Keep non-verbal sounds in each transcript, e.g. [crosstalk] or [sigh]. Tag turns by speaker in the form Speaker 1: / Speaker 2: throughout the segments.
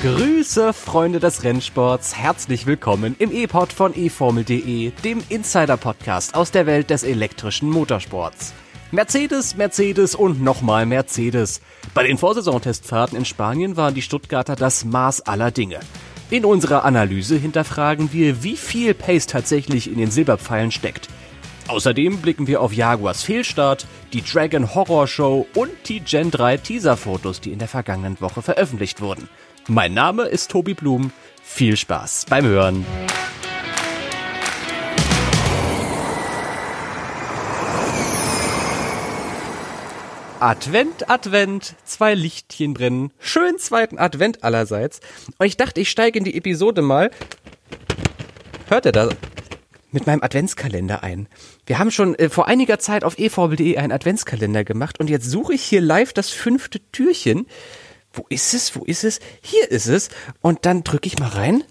Speaker 1: Grüße, Freunde des Rennsports. Herzlich willkommen im E-Pod von eFormel.de, dem Insider-Podcast aus der Welt des elektrischen Motorsports. Mercedes, Mercedes und nochmal Mercedes. Bei den Vorsaisonstestfahrten in Spanien waren die Stuttgarter das Maß aller Dinge. In unserer Analyse hinterfragen wir, wie viel Pace tatsächlich in den Silberpfeilen steckt. Außerdem blicken wir auf Jaguars Fehlstart, die Dragon Horror Show und die Gen 3 Teaser-Fotos, die in der vergangenen Woche veröffentlicht wurden. Mein Name ist Tobi Blum. Viel Spaß beim Hören. Advent, Advent, zwei Lichtchen brennen. Schön zweiten Advent allerseits. Und ich dachte, ich steige in die Episode mal. Hört ihr das? Mit meinem Adventskalender ein. Wir haben schon äh, vor einiger Zeit auf evorbel.de einen Adventskalender gemacht und jetzt suche ich hier live das fünfte Türchen. Wo ist es? Wo ist es? Hier ist es. Und dann drücke ich mal rein.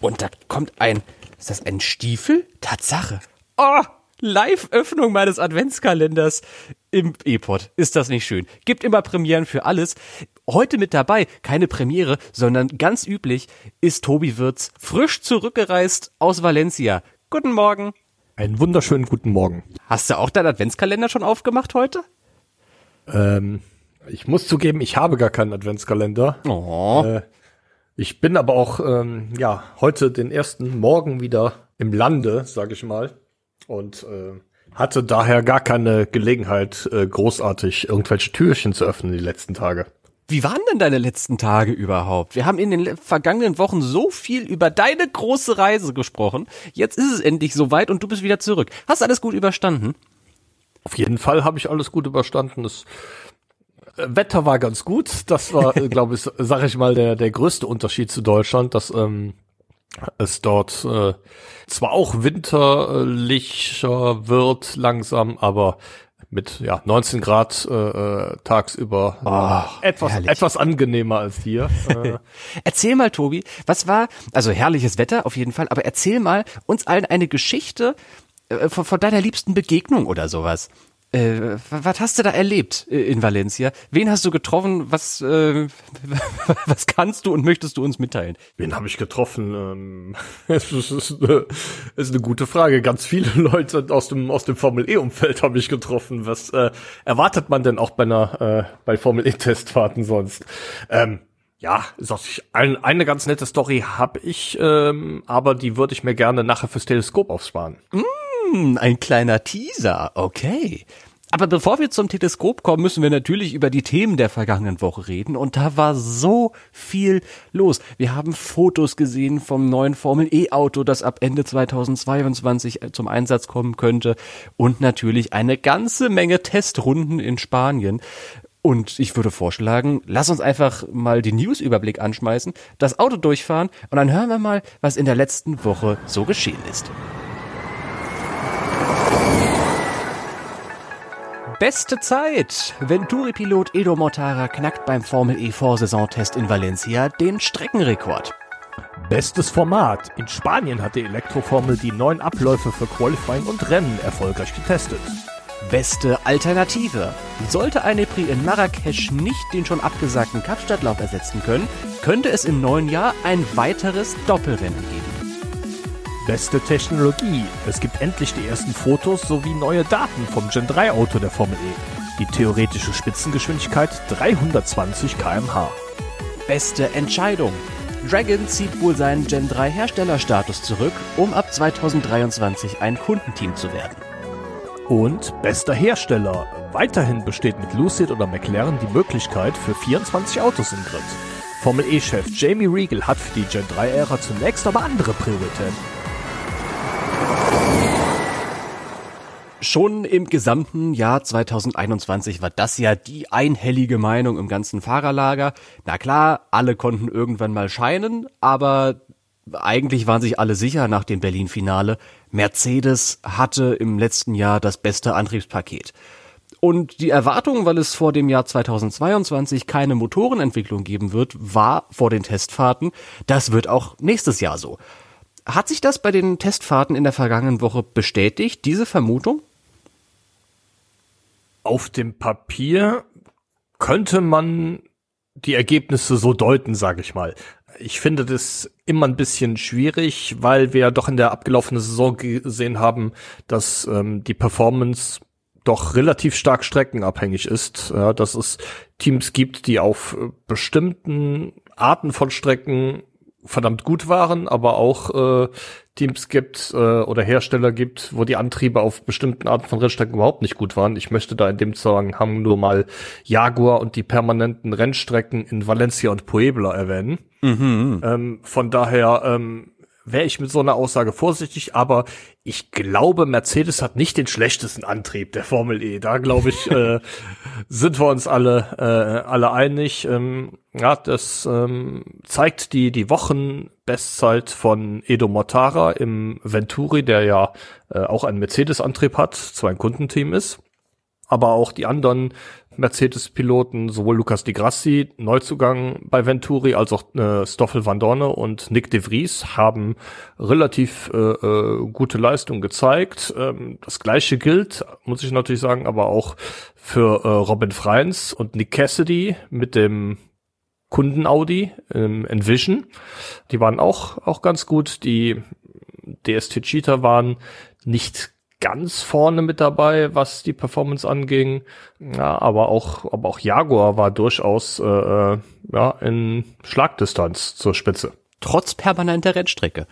Speaker 1: Und da kommt ein, ist das ein Stiefel? Tatsache. Oh, Live-Öffnung meines Adventskalenders im E-Pod. Ist das nicht schön? Gibt immer Premieren für alles. Heute mit dabei, keine Premiere, sondern ganz üblich, ist Tobi Wirz frisch zurückgereist aus Valencia. Guten Morgen.
Speaker 2: Einen wunderschönen guten Morgen.
Speaker 1: Hast du auch deinen Adventskalender schon aufgemacht heute?
Speaker 2: Ähm, ich muss zugeben, ich habe gar keinen Adventskalender.
Speaker 1: Oh.
Speaker 2: Äh, ich bin aber auch, ähm, ja, heute den ersten Morgen wieder im Lande, sage ich mal und äh, hatte daher gar keine Gelegenheit, äh, großartig irgendwelche Türchen zu öffnen die letzten Tage.
Speaker 1: Wie waren denn deine letzten Tage überhaupt? Wir haben in den vergangenen Wochen so viel über deine große Reise gesprochen. Jetzt ist es endlich soweit und du bist wieder zurück. Hast alles gut überstanden?
Speaker 2: Auf jeden Fall habe ich alles gut überstanden. Äh, Wetter war ganz gut. Das war, [laughs] glaube ich, sage ich mal, der, der größte Unterschied zu Deutschland, dass ähm, es dort äh, zwar auch winterlicher wird langsam, aber mit ja 19 Grad äh, äh tagsüber
Speaker 1: oh,
Speaker 2: etwas
Speaker 1: herrlich.
Speaker 2: etwas angenehmer als hier. Äh, [laughs]
Speaker 1: erzähl mal, Tobi, was war also herrliches Wetter auf jeden Fall, aber erzähl mal uns allen eine Geschichte äh, von, von deiner liebsten Begegnung oder sowas. Äh, was hast du da erlebt äh, in Valencia? Wen hast du getroffen? Was, äh, [laughs] was kannst du und möchtest du uns mitteilen?
Speaker 2: Wen habe ich getroffen? Ähm, [laughs] es ist, ist, eine, ist eine gute Frage. Ganz viele [laughs] Leute aus dem aus dem Formel E Umfeld habe ich getroffen. Was äh, erwartet man denn auch bei einer äh, bei Formel E Testfahrten sonst? Ähm, ja, ein, eine ganz nette Story habe ich, ähm, aber die würde ich mir gerne nachher fürs Teleskop aufsparen.
Speaker 1: Mm, ein kleiner Teaser, okay. Aber bevor wir zum Teleskop kommen, müssen wir natürlich über die Themen der vergangenen Woche reden. Und da war so viel los. Wir haben Fotos gesehen vom neuen Formel E-Auto, das ab Ende 2022 zum Einsatz kommen könnte. Und natürlich eine ganze Menge Testrunden in Spanien. Und ich würde vorschlagen, lass uns einfach mal den News-Überblick anschmeißen, das Auto durchfahren und dann hören wir mal, was in der letzten Woche so geschehen ist. Beste Zeit! Venturi-Pilot Edo Mortara knackt beim Formel E Vorsaisontest in Valencia den Streckenrekord.
Speaker 2: Bestes Format. In Spanien hat die Elektroformel die neuen Abläufe für Qualifying und Rennen erfolgreich getestet.
Speaker 1: Beste Alternative. Sollte eine Prix in Marrakesch nicht den schon abgesagten Kapstadtlauf ersetzen können, könnte es im neuen Jahr ein weiteres Doppelrennen geben.
Speaker 2: Beste Technologie. Es gibt endlich die ersten Fotos sowie neue Daten vom Gen 3 Auto der Formel E. Die theoretische Spitzengeschwindigkeit 320 km/h.
Speaker 1: Beste Entscheidung. Dragon zieht wohl seinen Gen 3 Herstellerstatus zurück, um ab 2023 ein Kundenteam zu werden.
Speaker 2: Und bester Hersteller. Weiterhin besteht mit Lucid oder McLaren die Möglichkeit für 24 Autos im Grid. Formel E-Chef Jamie Regal hat für die Gen 3-Ära zunächst aber andere Prioritäten.
Speaker 1: Schon im gesamten Jahr 2021 war das ja die einhellige Meinung im ganzen Fahrerlager. Na klar, alle konnten irgendwann mal scheinen, aber eigentlich waren sich alle sicher nach dem Berlin-Finale. Mercedes hatte im letzten Jahr das beste Antriebspaket. Und die Erwartung, weil es vor dem Jahr 2022 keine Motorenentwicklung geben wird, war vor den Testfahrten, das wird auch nächstes Jahr so. Hat sich das bei den Testfahrten in der vergangenen Woche bestätigt, diese Vermutung?
Speaker 2: Auf dem Papier könnte man die Ergebnisse so deuten, sage ich mal. Ich finde das immer ein bisschen schwierig, weil wir ja doch in der abgelaufenen Saison gesehen haben, dass ähm, die Performance doch relativ stark streckenabhängig ist, ja, dass es Teams gibt, die auf äh, bestimmten Arten von Strecken verdammt gut waren, aber auch äh, Teams gibt äh, oder Hersteller gibt, wo die Antriebe auf bestimmten Arten von Rennstrecken überhaupt nicht gut waren. Ich möchte da in dem Zusammenhang nur mal Jaguar und die permanenten Rennstrecken in Valencia und Puebla erwähnen. Mhm. Ähm, von daher ähm, wäre ich mit so einer Aussage vorsichtig, aber ich glaube, Mercedes hat nicht den schlechtesten Antrieb der Formel E. Da glaube ich, [laughs] äh, sind wir uns alle äh, alle einig. Ähm, ja, das ähm, zeigt die die Wochenbestzeit von Edo Mortara im Venturi, der ja äh, auch einen Mercedes-Antrieb hat, zwar ein Kundenteam ist aber auch die anderen Mercedes-Piloten, sowohl Lucas Di Grassi, Neuzugang bei Venturi, als auch äh, Stoffel Van Dorne und Nick de Vries haben relativ äh, äh, gute Leistung gezeigt. Ähm, das gleiche gilt, muss ich natürlich sagen, aber auch für äh, Robin Freins und Nick Cassidy mit dem Kunden Audi ähm, Envision. Die waren auch, auch ganz gut. Die DST Cheetah waren nicht ganz vorne mit dabei, was die Performance anging. Ja, aber auch, aber auch Jaguar war durchaus äh, äh, ja, in Schlagdistanz zur Spitze.
Speaker 1: Trotz permanenter Rennstrecke.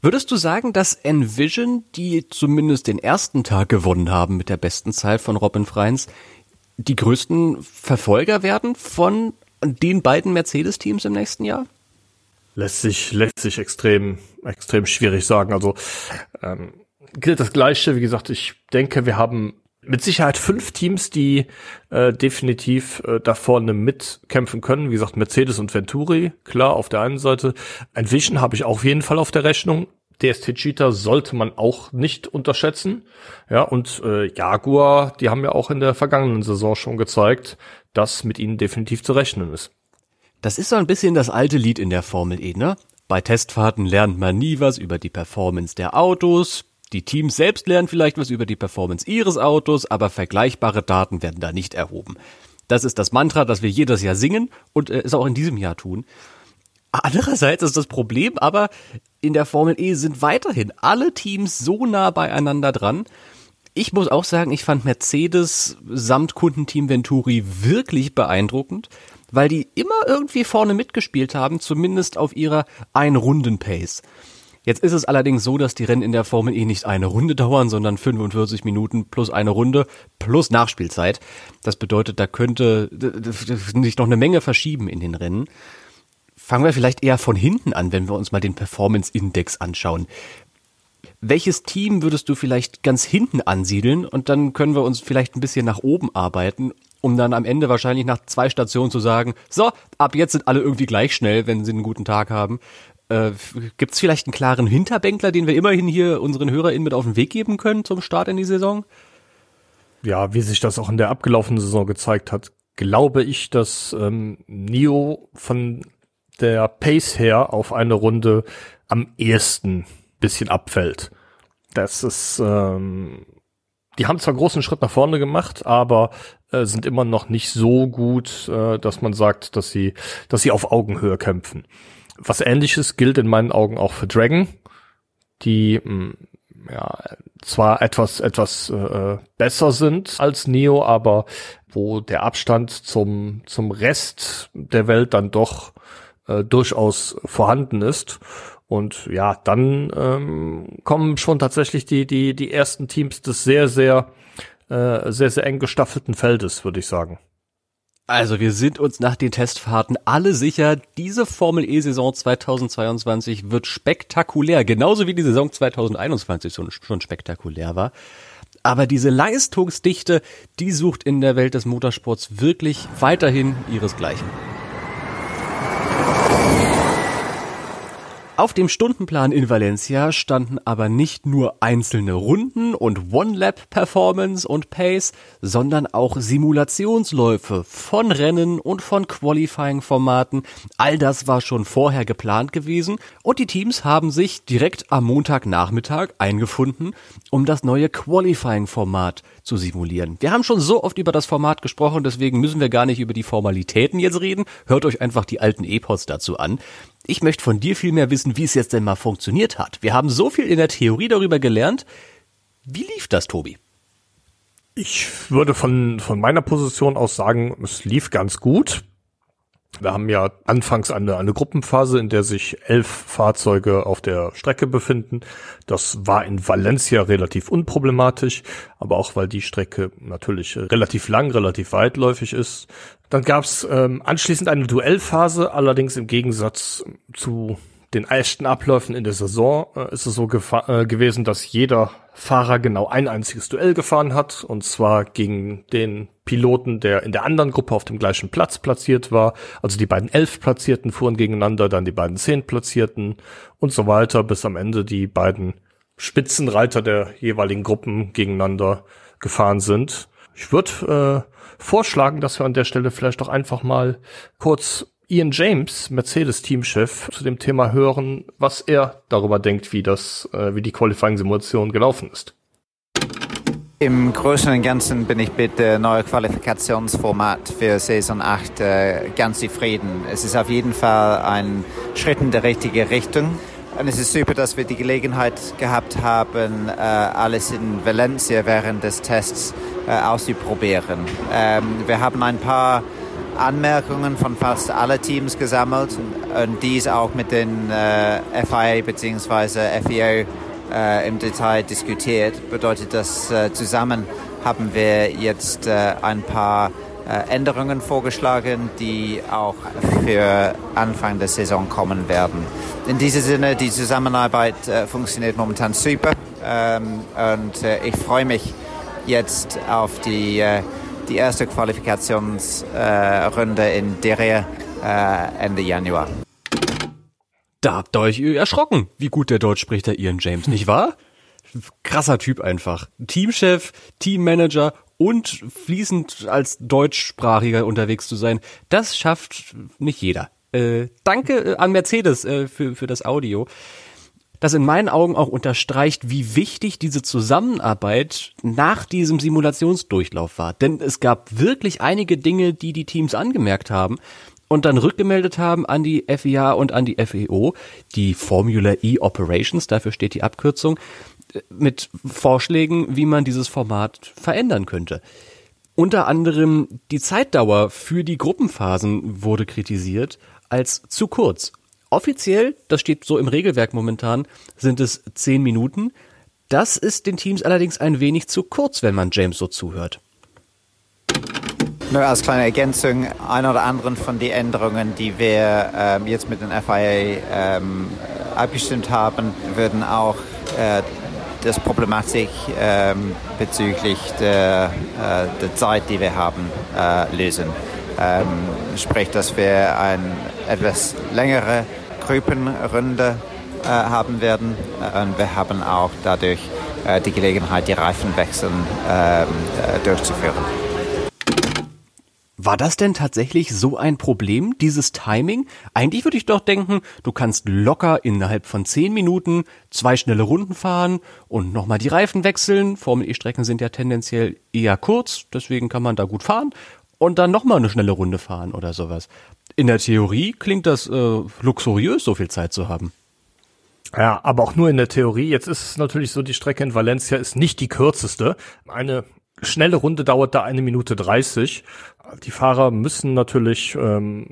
Speaker 1: Würdest du sagen, dass Envision, die zumindest den ersten Tag gewonnen haben mit der besten Zeit von Robin Freins, die größten Verfolger werden von den beiden Mercedes-Teams im nächsten Jahr?
Speaker 2: Lässt sich, lässt sich extrem, extrem schwierig sagen. Also ähm, gilt das Gleiche. Wie gesagt, ich denke, wir haben mit Sicherheit fünf Teams, die äh, definitiv äh, da vorne mitkämpfen können. Wie gesagt, Mercedes und Venturi, klar, auf der einen Seite. Ein Vision habe ich auf jeden Fall auf der Rechnung. DST Cheetah sollte man auch nicht unterschätzen. Ja, und äh, Jaguar, die haben ja auch in der vergangenen Saison schon gezeigt, dass mit ihnen definitiv zu rechnen ist.
Speaker 1: Das ist so ein bisschen das alte Lied in der Formel E, ne? Bei Testfahrten lernt man nie was über die Performance der Autos, die Teams selbst lernen vielleicht was über die Performance ihres Autos, aber vergleichbare Daten werden da nicht erhoben. Das ist das Mantra, das wir jedes Jahr singen und äh, es auch in diesem Jahr tun. Andererseits ist das Problem aber, in der Formel E sind weiterhin alle Teams so nah beieinander dran. Ich muss auch sagen, ich fand Mercedes samt Kundenteam Venturi wirklich beeindruckend, weil die immer irgendwie vorne mitgespielt haben, zumindest auf ihrer Ein-Runden-Pace. Jetzt ist es allerdings so, dass die Rennen in der Formel E nicht eine Runde dauern, sondern 45 Minuten plus eine Runde plus Nachspielzeit. Das bedeutet, da könnte sich noch eine Menge verschieben in den Rennen. Fangen wir vielleicht eher von hinten an, wenn wir uns mal den Performance Index anschauen. Welches Team würdest du vielleicht ganz hinten ansiedeln und dann können wir uns vielleicht ein bisschen nach oben arbeiten, um dann am Ende wahrscheinlich nach zwei Stationen zu sagen, so, ab jetzt sind alle irgendwie gleich schnell, wenn sie einen guten Tag haben. Äh, Gibt es vielleicht einen klaren Hinterbänkler, den wir immerhin hier unseren HörerInnen mit auf den Weg geben können zum Start in die Saison?
Speaker 2: Ja, wie sich das auch in der abgelaufenen Saison gezeigt hat, glaube ich, dass ähm, Nio von der Pace her auf eine Runde am ehesten bisschen abfällt. Das ist, ähm, die haben zwar großen Schritt nach vorne gemacht, aber äh, sind immer noch nicht so gut, äh, dass man sagt, dass sie, dass sie auf Augenhöhe kämpfen. Was ähnliches gilt in meinen Augen auch für Dragon, die mh, mm, ja zwar etwas etwas äh, besser sind als Neo, aber wo der Abstand zum zum Rest der Welt dann doch äh, durchaus vorhanden ist. Und ja, dann ähm, kommen schon tatsächlich die die die ersten Teams des sehr sehr äh, sehr sehr eng gestaffelten Feldes, würde ich sagen.
Speaker 1: Also wir sind uns nach den Testfahrten alle sicher, diese Formel E-Saison 2022 wird spektakulär, genauso wie die Saison 2021 schon spektakulär war. Aber diese Leistungsdichte, die sucht in der Welt des Motorsports wirklich weiterhin ihresgleichen. Auf dem Stundenplan in Valencia standen aber nicht nur einzelne Runden und One-Lap-Performance und Pace, sondern auch Simulationsläufe von Rennen und von Qualifying-Formaten. All das war schon vorher geplant gewesen und die Teams haben sich direkt am Montagnachmittag eingefunden, um das neue Qualifying-Format zu simulieren. Wir haben schon so oft über das Format gesprochen, deswegen müssen wir gar nicht über die Formalitäten jetzt reden. Hört euch einfach die alten Epos dazu an. Ich möchte von dir viel mehr wissen, wie es jetzt denn mal funktioniert hat. Wir haben so viel in der Theorie darüber gelernt. Wie lief das, Tobi?
Speaker 2: Ich würde von, von meiner Position aus sagen, es lief ganz gut. Wir haben ja anfangs eine, eine Gruppenphase, in der sich elf Fahrzeuge auf der Strecke befinden. Das war in Valencia relativ unproblematisch, aber auch weil die Strecke natürlich relativ lang, relativ weitläufig ist. Dann gab es ähm, anschließend eine Duellphase, allerdings im Gegensatz zu den ersten Abläufen in der Saison äh, ist es so äh, gewesen, dass jeder Fahrer genau ein einziges Duell gefahren hat, und zwar gegen den Piloten, der in der anderen Gruppe auf dem gleichen Platz platziert war. Also die beiden elf Platzierten fuhren gegeneinander, dann die beiden zehn Platzierten und so weiter, bis am Ende die beiden Spitzenreiter der jeweiligen Gruppen gegeneinander gefahren sind. Ich würde äh, vorschlagen, dass wir an der Stelle vielleicht doch einfach mal kurz Ian James, Mercedes-Teamchef, zu dem Thema hören, was er darüber denkt, wie das, äh, wie die Qualifying-Simulation gelaufen ist.
Speaker 3: Im Großen und Ganzen bin ich mit dem neuen Qualifikationsformat für Saison 8 äh, ganz zufrieden. Es ist auf jeden Fall ein Schritt in die richtige Richtung. Und es ist super, dass wir die Gelegenheit gehabt haben, äh, alles in Valencia während des Tests äh, auszuprobieren. Ähm, wir haben ein paar Anmerkungen von fast alle Teams gesammelt und dies auch mit den FIA bzw. FIO äh, im Detail diskutiert. Bedeutet das äh, zusammen haben wir jetzt äh, ein paar äh, Änderungen vorgeschlagen, die auch für Anfang der Saison kommen werden. In diesem Sinne, die Zusammenarbeit äh, funktioniert momentan super ähm, und ich freue mich jetzt auf die die erste Qualifikationsrunde äh, in Deria äh, Ende Januar.
Speaker 1: Da habt ihr euch erschrocken, wie gut der Deutsch spricht, der Ian James, nicht wahr? Krasser Typ einfach. Teamchef, Teammanager und fließend als Deutschsprachiger unterwegs zu sein, das schafft nicht jeder. Äh, danke äh, an Mercedes äh, für, für das Audio das in meinen Augen auch unterstreicht, wie wichtig diese Zusammenarbeit nach diesem Simulationsdurchlauf war. Denn es gab wirklich einige Dinge, die die Teams angemerkt haben und dann rückgemeldet haben an die FIA und an die FEO, die Formula E Operations, dafür steht die Abkürzung, mit Vorschlägen, wie man dieses Format verändern könnte. Unter anderem die Zeitdauer für die Gruppenphasen wurde kritisiert als zu kurz Offiziell, das steht so im Regelwerk momentan, sind es zehn Minuten. Das ist den Teams allerdings ein wenig zu kurz, wenn man James so zuhört.
Speaker 3: Nur als kleine Ergänzung, ein oder anderen von den Änderungen, die wir ähm, jetzt mit den FIA ähm, abgestimmt haben, würden auch äh, das Problematik ähm, bezüglich der, äh, der, Zeit, die wir haben, äh, lösen. Ähm, sprich, dass wir eine etwas längere Gruppenrunde äh, haben werden. Und wir haben auch dadurch äh, die Gelegenheit, die Reifenwechsel ähm, äh, durchzuführen.
Speaker 1: War das denn tatsächlich so ein Problem, dieses Timing? Eigentlich würde ich doch denken, du kannst locker innerhalb von zehn Minuten zwei schnelle Runden fahren und nochmal die Reifen wechseln. Formel-E-Strecken sind ja tendenziell eher kurz, deswegen kann man da gut fahren und dann nochmal eine schnelle Runde fahren oder sowas. In der Theorie klingt das äh, luxuriös, so viel Zeit zu haben.
Speaker 2: Ja, aber auch nur in der Theorie. Jetzt ist es natürlich so, die Strecke in Valencia ist nicht die kürzeste. Eine schnelle Runde dauert da eine Minute dreißig. Die Fahrer müssen natürlich, ähm,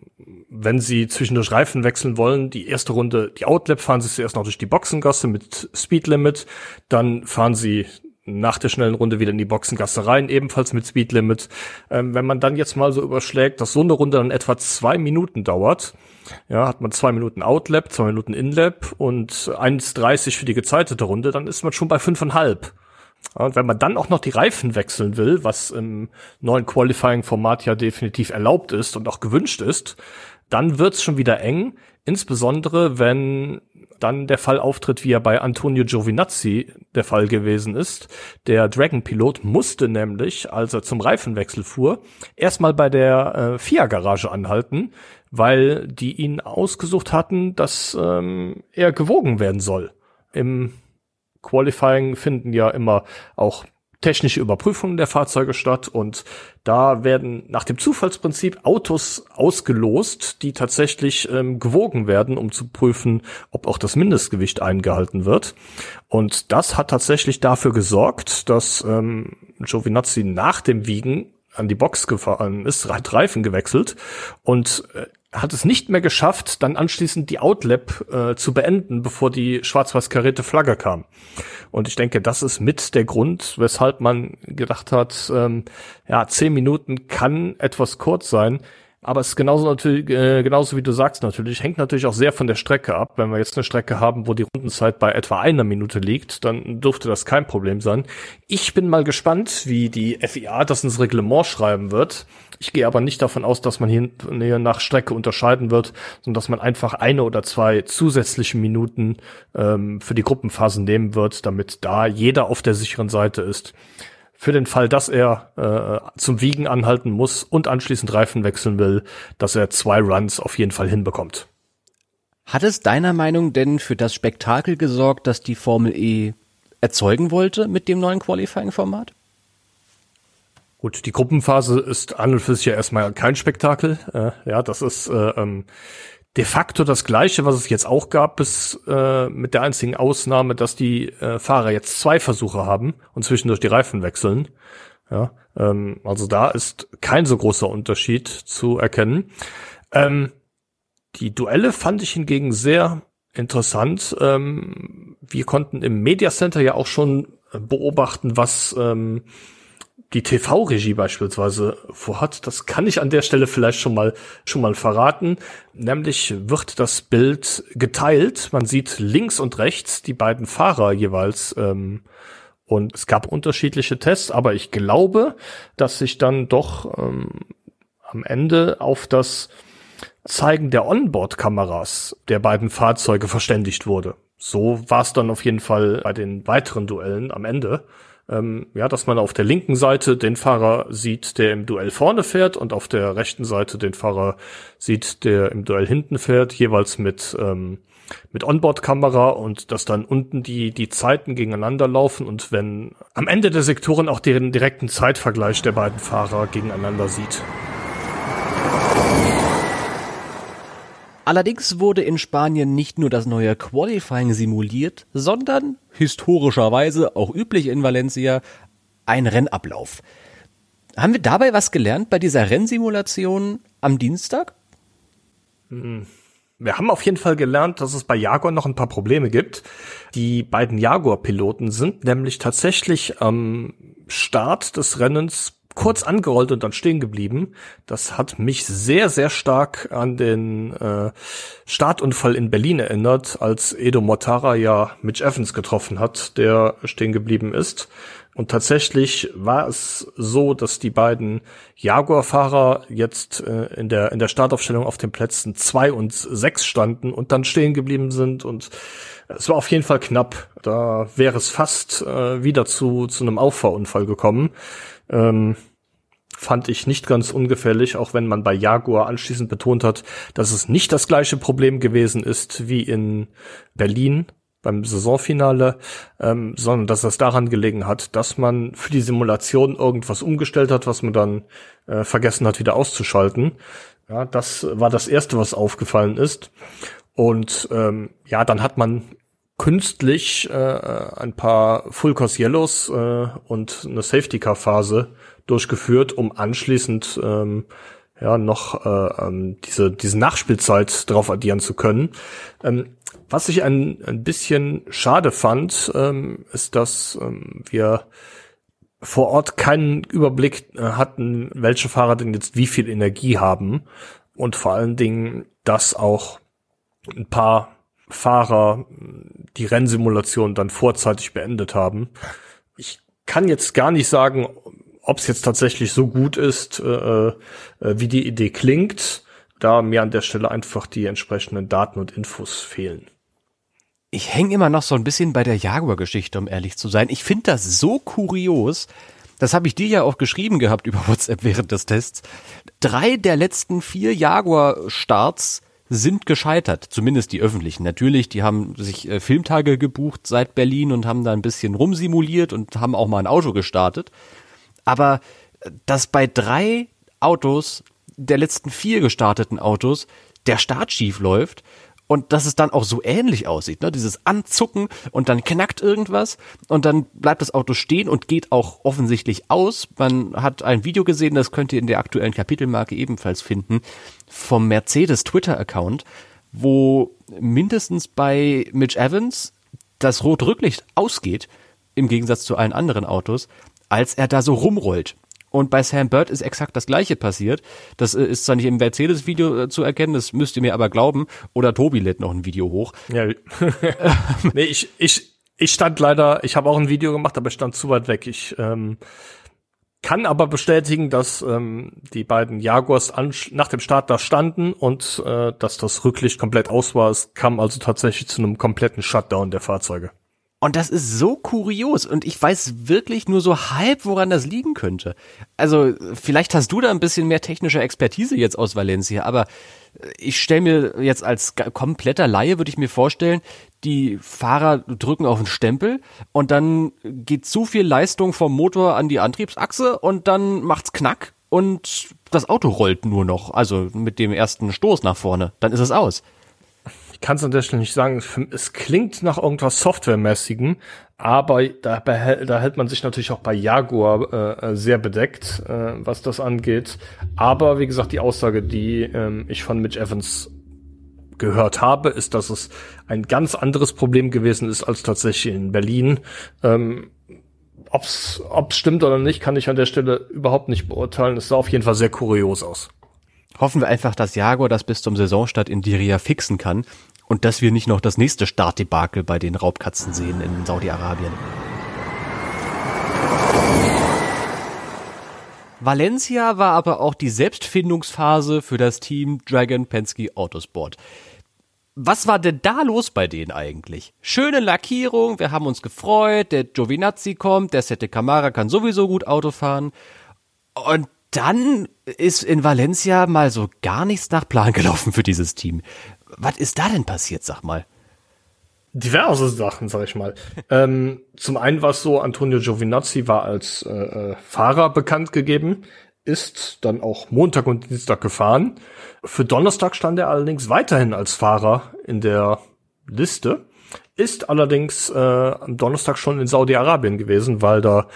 Speaker 2: wenn sie zwischendurch Reifen wechseln wollen, die erste Runde, die Outlap fahren sie zuerst noch durch die Boxengasse mit Speedlimit, dann fahren sie nach der schnellen Runde wieder in die Boxengasse rein, ebenfalls mit Speedlimit. Ähm, wenn man dann jetzt mal so überschlägt, dass so eine Runde dann etwa zwei Minuten dauert, ja, hat man zwei Minuten Outlap, zwei Minuten Inlap und 1,30 für die gezeitete Runde, dann ist man schon bei fünfeinhalb. Und wenn man dann auch noch die Reifen wechseln will, was im neuen Qualifying-Format ja definitiv erlaubt ist und auch gewünscht ist, dann wird's schon wieder eng, insbesondere wenn dann der Fall auftritt, wie er bei Antonio Giovinazzi der Fall gewesen ist. Der Dragon-Pilot musste nämlich, als er zum Reifenwechsel fuhr, erstmal bei der äh, FIA-Garage anhalten, weil die ihn ausgesucht hatten, dass ähm, er gewogen werden soll. Im Qualifying finden ja immer auch technische Überprüfungen der Fahrzeuge statt und da werden nach dem Zufallsprinzip Autos ausgelost, die tatsächlich ähm, gewogen werden, um zu prüfen, ob auch das Mindestgewicht eingehalten wird. Und das hat tatsächlich dafür gesorgt, dass ähm, Giovinazzi nach dem Wiegen an die Box gefahren ist, hat Reifen gewechselt und äh, hat es nicht mehr geschafft, dann anschließend die Outlap äh, zu beenden, bevor die schwarz-weiß karierte Flagge kam. Und ich denke, das ist mit der Grund, weshalb man gedacht hat, ähm, ja, zehn Minuten kann etwas kurz sein. Aber es ist genauso natürlich, äh, genauso wie du sagst natürlich, hängt natürlich auch sehr von der Strecke ab. Wenn wir jetzt eine Strecke haben, wo die Rundenzeit bei etwa einer Minute liegt, dann dürfte das kein Problem sein. Ich bin mal gespannt, wie die FIA das ins Reglement schreiben wird. Ich gehe aber nicht davon aus, dass man hier nach Strecke unterscheiden wird, sondern dass man einfach eine oder zwei zusätzliche Minuten ähm, für die Gruppenphasen nehmen wird, damit da jeder auf der sicheren Seite ist für den Fall, dass er äh, zum Wiegen anhalten muss und anschließend Reifen wechseln will, dass er zwei Runs auf jeden Fall hinbekommt.
Speaker 1: Hat es deiner Meinung denn für das Spektakel gesorgt, das die Formel E erzeugen wollte mit dem neuen Qualifying-Format?
Speaker 2: Gut, die Gruppenphase ist an und für sich ja erstmal kein Spektakel. Äh, ja, das ist äh, ähm, de facto das gleiche, was es jetzt auch gab, bis äh, mit der einzigen Ausnahme, dass die äh, Fahrer jetzt zwei Versuche haben und zwischendurch die Reifen wechseln. Ja, ähm, also da ist kein so großer Unterschied zu erkennen. Ähm, die Duelle fand ich hingegen sehr interessant. Ähm, wir konnten im Media Center ja auch schon beobachten, was ähm, die TV-Regie beispielsweise vorhat. Das kann ich an der Stelle vielleicht schon mal, schon mal verraten. Nämlich wird das Bild geteilt. Man sieht links und rechts die beiden Fahrer jeweils, ähm, und es gab unterschiedliche Tests, aber ich glaube, dass sich dann doch ähm, am Ende auf das Zeigen der Onboard-Kameras der beiden Fahrzeuge verständigt wurde. So war es dann auf jeden Fall bei den weiteren Duellen am Ende ähm, ja, dass man auf der linken Seite den Fahrer sieht, der im Duell vorne fährt und auf der rechten Seite den Fahrer sieht, der im Duell hinten fährt, jeweils mit ähm, mit Onboard-Kamera und dass dann unten die, die Zeiten gegeneinander laufen und wenn am Ende der Sektoren auch den direkten Zeitvergleich der beiden Fahrer gegeneinander sieht.
Speaker 1: Allerdings wurde in Spanien nicht nur das neue Qualifying simuliert, sondern historischerweise auch üblich in Valencia ein Rennablauf. Haben wir dabei was gelernt bei dieser Rennsimulation am Dienstag?
Speaker 2: Wir haben auf jeden Fall gelernt, dass es bei Jaguar noch ein paar Probleme gibt. Die beiden Jaguar-Piloten sind nämlich tatsächlich am Start des Rennens kurz angerollt und dann stehen geblieben. Das hat mich sehr, sehr stark an den äh, Startunfall in Berlin erinnert, als Edo Mortara ja Mitch Evans getroffen hat, der stehen geblieben ist. Und tatsächlich war es so, dass die beiden Jaguar-Fahrer jetzt äh, in der in der Startaufstellung auf den Plätzen zwei und sechs standen und dann stehen geblieben sind und es war auf jeden Fall knapp. Da wäre es fast äh, wieder zu zu einem Auffahrunfall gekommen. Ähm, fand ich nicht ganz ungefährlich, auch wenn man bei Jaguar anschließend betont hat, dass es nicht das gleiche Problem gewesen ist wie in Berlin beim Saisonfinale, ähm, sondern dass es daran gelegen hat, dass man für die Simulation irgendwas umgestellt hat, was man dann äh, vergessen hat, wieder auszuschalten. Ja, das war das erste, was aufgefallen ist. Und ähm, ja, dann hat man künstlich äh, ein paar Full Course Yellows äh, und eine Safety Car Phase durchgeführt, um anschließend ähm, ja noch äh, ähm, diese diese Nachspielzeit drauf addieren zu können. Ähm, was ich ein, ein bisschen schade fand, ähm, ist, dass ähm, wir vor Ort keinen Überblick äh, hatten, welche Fahrer denn jetzt wie viel Energie haben und vor allen Dingen, dass auch ein paar Fahrer die Rennsimulation dann vorzeitig beendet haben. Ich kann jetzt gar nicht sagen, ob es jetzt tatsächlich so gut ist, äh, äh, wie die Idee klingt. da mir an der Stelle einfach die entsprechenden Daten und Infos fehlen.
Speaker 1: Ich hänge immer noch so ein bisschen bei der Jaguar-Geschichte, um ehrlich zu sein. Ich finde das so kurios. Das habe ich dir ja auch geschrieben gehabt [laughs] über WhatsApp während des Tests. Drei der letzten vier Jaguar-Starts sind gescheitert, zumindest die öffentlichen. Natürlich, die haben sich äh, Filmtage gebucht seit Berlin und haben da ein bisschen rumsimuliert und haben auch mal ein Auto gestartet. Aber äh, dass bei drei Autos, der letzten vier gestarteten Autos, der Start schief läuft und dass es dann auch so ähnlich aussieht, ne? Dieses Anzucken und dann knackt irgendwas und dann bleibt das Auto stehen und geht auch offensichtlich aus. Man hat ein Video gesehen, das könnt ihr in der aktuellen Kapitelmarke ebenfalls finden, vom Mercedes Twitter-Account, wo mindestens bei Mitch Evans das Rot-Rücklicht ausgeht, im Gegensatz zu allen anderen Autos, als er da so rumrollt. Und bei Sam Bird ist exakt das gleiche passiert. Das äh, ist zwar nicht im Mercedes-Video äh, zu erkennen, das müsst ihr mir aber glauben. Oder Tobi lädt noch ein Video hoch.
Speaker 2: Ja. [laughs] nee, ich, ich, ich stand leider, ich habe auch ein Video gemacht, aber ich stand zu weit weg. Ich ähm, kann aber bestätigen, dass ähm, die beiden Jaguars nach dem Start da standen und äh, dass das Rücklicht komplett aus war. Es kam also tatsächlich zu einem kompletten Shutdown der Fahrzeuge.
Speaker 1: Und das ist so kurios. Und ich weiß wirklich nur so halb, woran das liegen könnte. Also vielleicht hast du da ein bisschen mehr technische Expertise jetzt aus Valencia, aber ich stelle mir jetzt als kompletter Laie, würde ich mir vorstellen, die Fahrer drücken auf den Stempel und dann geht zu viel Leistung vom Motor an die Antriebsachse und dann macht's knack und das Auto rollt nur noch, also mit dem ersten Stoß nach vorne, dann ist es aus
Speaker 2: kann es an der Stelle nicht sagen. Es klingt nach irgendwas Softwaremäßigem, aber da, da hält man sich natürlich auch bei Jaguar äh, äh, sehr bedeckt, äh, was das angeht. Aber wie gesagt, die Aussage, die äh, ich von Mitch Evans gehört habe, ist, dass es ein ganz anderes Problem gewesen ist als tatsächlich in Berlin. Ähm, ob's, ob's stimmt oder nicht, kann ich an der Stelle überhaupt nicht beurteilen. Es sah auf jeden Fall sehr kurios aus.
Speaker 1: Hoffen wir einfach, dass Jaguar das bis zum Saisonstart in Diria fixen kann und dass wir nicht noch das nächste Startdebakel bei den Raubkatzen sehen in Saudi-Arabien. Valencia war aber auch die Selbstfindungsphase für das Team Dragon Penske Autosport. Was war denn da los bei denen eigentlich? Schöne Lackierung, wir haben uns gefreut, der Giovinazzi kommt, der Sette Camara kann sowieso gut Auto fahren. Und dann ist in Valencia mal so gar nichts nach Plan gelaufen für dieses Team. Was ist da denn passiert, sag mal?
Speaker 2: Diverse Sachen, sag ich mal. ähm, zum einen war es so, Antonio Giovinazzi war als äh, äh, Fahrer bekannt gegeben, ist dann auch Montag und Dienstag gefahren. Für Donnerstag stand er allerdings weiterhin als Fahrer in der Liste, ist allerdings äh, am Donnerstag schon in Saudi-Arabien gewesen, weil da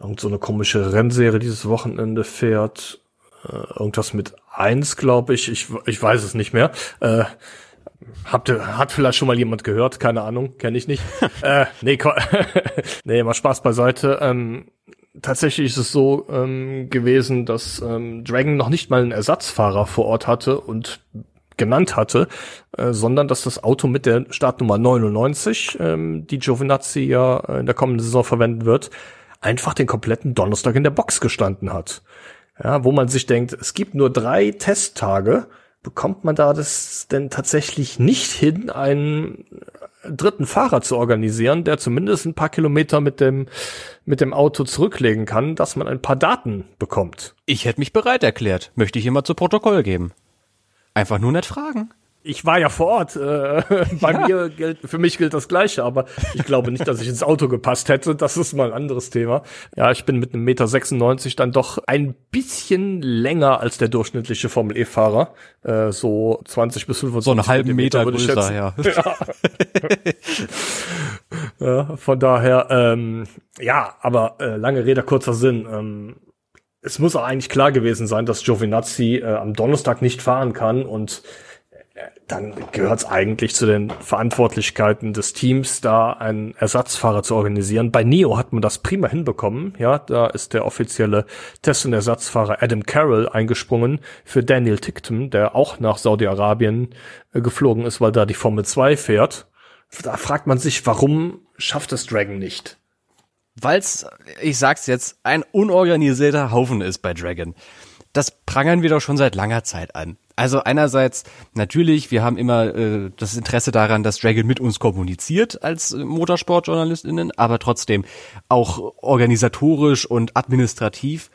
Speaker 2: irgend so eine komische Rennserie dieses Wochenende fährt. Äh, irgendwas mit eins, glaube ich. ich. Ich weiß es nicht mehr. Äh, Habt hat vielleicht schon mal jemand gehört? Keine Ahnung, kenne ich nicht. [laughs] äh, nee, [laughs] nee, mal Spaß beiseite. Ähm, tatsächlich ist es so ähm, gewesen, dass ähm, Dragon noch nicht mal einen Ersatzfahrer vor Ort hatte und genannt hatte, äh, sondern dass das Auto mit der Startnummer 99, ähm, die Giovinazzi ja in der kommenden Saison verwenden wird, einfach den kompletten Donnerstag in der Box gestanden hat. Ja, wo man sich denkt, es gibt nur drei Testtage, bekommt man da das denn tatsächlich nicht hin, einen dritten Fahrer zu organisieren, der zumindest ein paar Kilometer mit dem, mit dem Auto zurücklegen kann, dass man ein paar Daten bekommt.
Speaker 1: Ich hätte mich bereit erklärt. Möchte ich immer zu Protokoll geben. Einfach nur nicht fragen
Speaker 2: ich war ja vor Ort. Äh, [laughs] bei ja. mir gilt, für mich gilt das Gleiche, aber ich glaube nicht, dass ich ins Auto gepasst hätte. Das ist mal ein anderes Thema. Ja, ich bin mit einem Meter 96 dann doch ein bisschen länger als der durchschnittliche Formel E-Fahrer. Äh, so 20 bis 25
Speaker 1: So einen halben Meter, Meter größer, ja. [laughs]
Speaker 2: ja. ja. Von daher, ähm, ja, aber äh, lange Rede, kurzer Sinn. Ähm, es muss auch eigentlich klar gewesen sein, dass Giovinazzi äh, am Donnerstag nicht fahren kann und dann gehört es eigentlich zu den Verantwortlichkeiten des Teams, da einen Ersatzfahrer zu organisieren. Bei Neo hat man das prima hinbekommen. Ja, da ist der offizielle Test- und Ersatzfahrer Adam Carroll eingesprungen für Daniel Tickton, der auch nach Saudi-Arabien äh, geflogen ist, weil da die Formel 2 fährt. Da fragt man sich, warum schafft es Dragon nicht?
Speaker 1: Weil's, ich sag's jetzt, ein unorganisierter Haufen ist bei Dragon. Das prangern wir doch schon seit langer Zeit an. Also einerseits natürlich, wir haben immer äh, das Interesse daran, dass Dragon mit uns kommuniziert als äh, Motorsportjournalistinnen, aber trotzdem auch organisatorisch und administrativ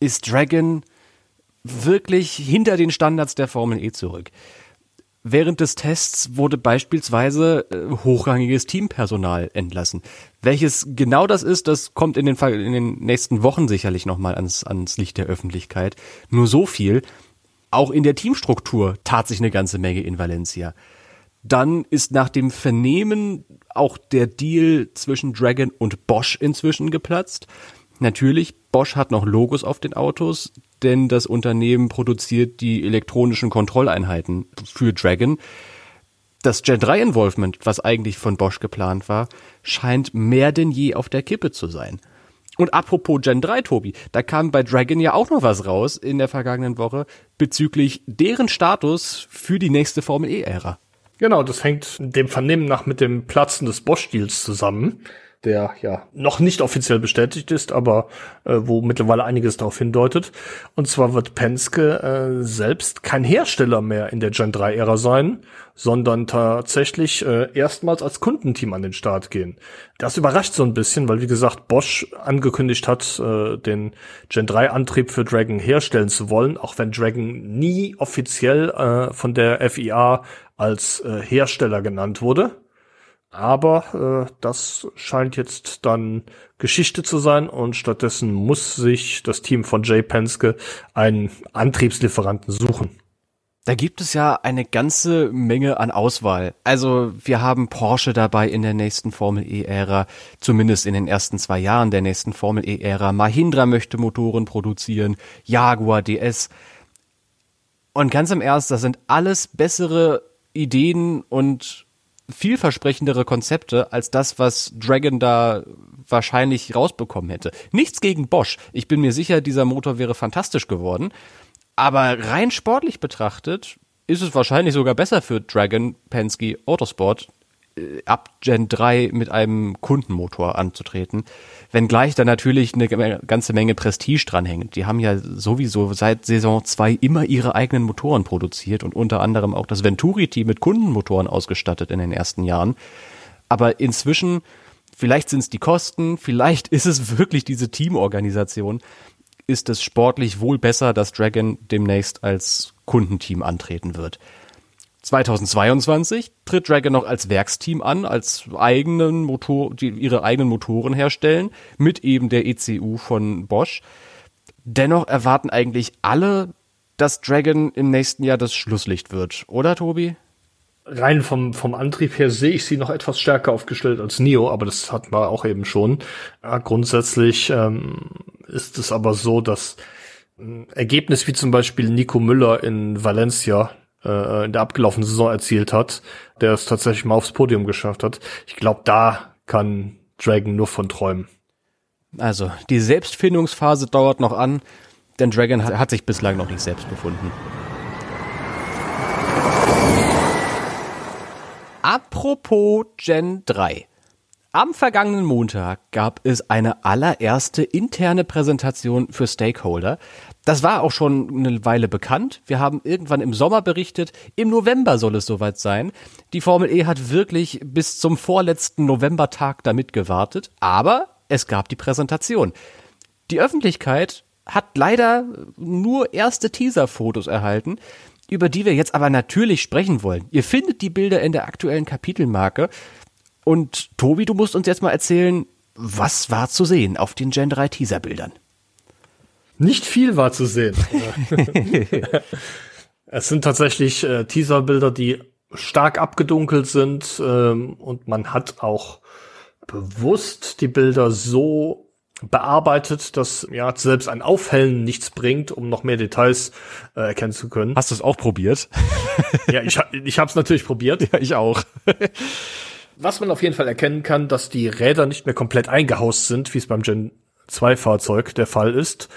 Speaker 1: ist Dragon wirklich hinter den Standards der Formel E zurück. Während des Tests wurde beispielsweise äh, hochrangiges Teampersonal entlassen. Welches genau das ist, das kommt in den, in den nächsten Wochen sicherlich nochmal ans, ans Licht der Öffentlichkeit. Nur so viel. Auch in der Teamstruktur tat sich eine ganze Menge in Valencia. Dann ist nach dem Vernehmen auch der Deal zwischen Dragon und Bosch inzwischen geplatzt. Natürlich, Bosch hat noch Logos auf den Autos, denn das Unternehmen produziert die elektronischen Kontrolleinheiten für Dragon. Das Gen 3 Involvement, was eigentlich von Bosch geplant war, scheint mehr denn je auf der Kippe zu sein. Und apropos Gen 3, Tobi, da kam bei Dragon ja auch noch was raus in der vergangenen Woche bezüglich deren Status für die nächste Formel E-Ära.
Speaker 2: Genau, das hängt dem Vernehmen nach mit dem Platzen des Bosch-Deals zusammen der ja noch nicht offiziell bestätigt ist, aber äh, wo mittlerweile einiges darauf hindeutet. Und zwar wird Penske äh, selbst kein Hersteller mehr in der Gen 3-Ära sein, sondern tatsächlich äh, erstmals als Kundenteam an den Start gehen. Das überrascht so ein bisschen, weil wie gesagt Bosch angekündigt hat, äh, den Gen 3-Antrieb für Dragon herstellen zu wollen, auch wenn Dragon nie offiziell äh, von der FIA als äh, Hersteller genannt wurde. Aber äh, das scheint jetzt dann Geschichte zu sein und stattdessen muss sich das Team von Jay Penske einen Antriebslieferanten suchen.
Speaker 1: Da gibt es ja eine ganze Menge an Auswahl. Also wir haben Porsche dabei in der nächsten Formel E-Ära, zumindest in den ersten zwei Jahren der nächsten Formel E-Ära. Mahindra möchte Motoren produzieren, Jaguar DS. Und ganz im Ernst, das sind alles bessere Ideen und vielversprechendere Konzepte als das, was Dragon da wahrscheinlich rausbekommen hätte. Nichts gegen Bosch. Ich bin mir sicher, dieser Motor wäre fantastisch geworden. Aber rein sportlich betrachtet ist es wahrscheinlich sogar besser für Dragon Penske Autosport, äh, ab Gen 3 mit einem Kundenmotor anzutreten. Wenngleich da natürlich eine ganze Menge Prestige dranhängt. Die haben ja sowieso seit Saison 2 immer ihre eigenen Motoren produziert und unter anderem auch das Venturi-Team mit Kundenmotoren ausgestattet in den ersten Jahren. Aber inzwischen, vielleicht sind es die Kosten, vielleicht ist es wirklich diese Teamorganisation, ist es sportlich wohl besser, dass Dragon demnächst als Kundenteam antreten wird. 2022 tritt Dragon noch als Werksteam an, als eigenen Motor, die ihre eigenen Motoren herstellen, mit eben der ECU von Bosch. Dennoch erwarten eigentlich alle, dass Dragon im nächsten Jahr das Schlusslicht wird, oder Tobi?
Speaker 2: Rein vom, vom Antrieb her sehe ich sie noch etwas stärker aufgestellt als Nio, aber das hatten wir auch eben schon. Ja, grundsätzlich ähm, ist es aber so, dass ein Ergebnis wie zum Beispiel Nico Müller in Valencia äh, in der abgelaufenen Saison erzielt hat, der es tatsächlich mal aufs Podium geschafft hat. Ich glaube, da kann Dragon nur von träumen.
Speaker 1: Also, die Selbstfindungsphase dauert noch an, denn Dragon hat, hat sich bislang noch nicht selbst gefunden. Apropos Gen 3. Am vergangenen Montag gab es eine allererste interne Präsentation für Stakeholder. Das war auch schon eine Weile bekannt. Wir haben irgendwann im Sommer berichtet, im November soll es soweit sein. Die Formel E hat wirklich bis zum vorletzten Novembertag damit gewartet, aber es gab die Präsentation. Die Öffentlichkeit hat leider nur erste Teaser-Fotos erhalten, über die wir jetzt aber natürlich sprechen wollen. Ihr findet die Bilder in der aktuellen Kapitelmarke. Und Tobi, du musst uns jetzt mal erzählen, was war zu sehen auf den Gen 3 Teaser-Bildern?
Speaker 2: Nicht viel war zu sehen. [laughs] es sind tatsächlich äh, Teaserbilder, die stark abgedunkelt sind ähm, und man hat auch bewusst die Bilder so bearbeitet, dass ja selbst ein Aufhellen nichts bringt, um noch mehr Details äh, erkennen zu können.
Speaker 1: Hast du es auch probiert? [laughs]
Speaker 2: ja, ich, ich habe es natürlich probiert.
Speaker 1: Ja, ich auch. [laughs]
Speaker 2: Was man auf jeden Fall erkennen kann, dass die Räder nicht mehr komplett eingehaust sind, wie es beim Gen 2 Fahrzeug der Fall ist.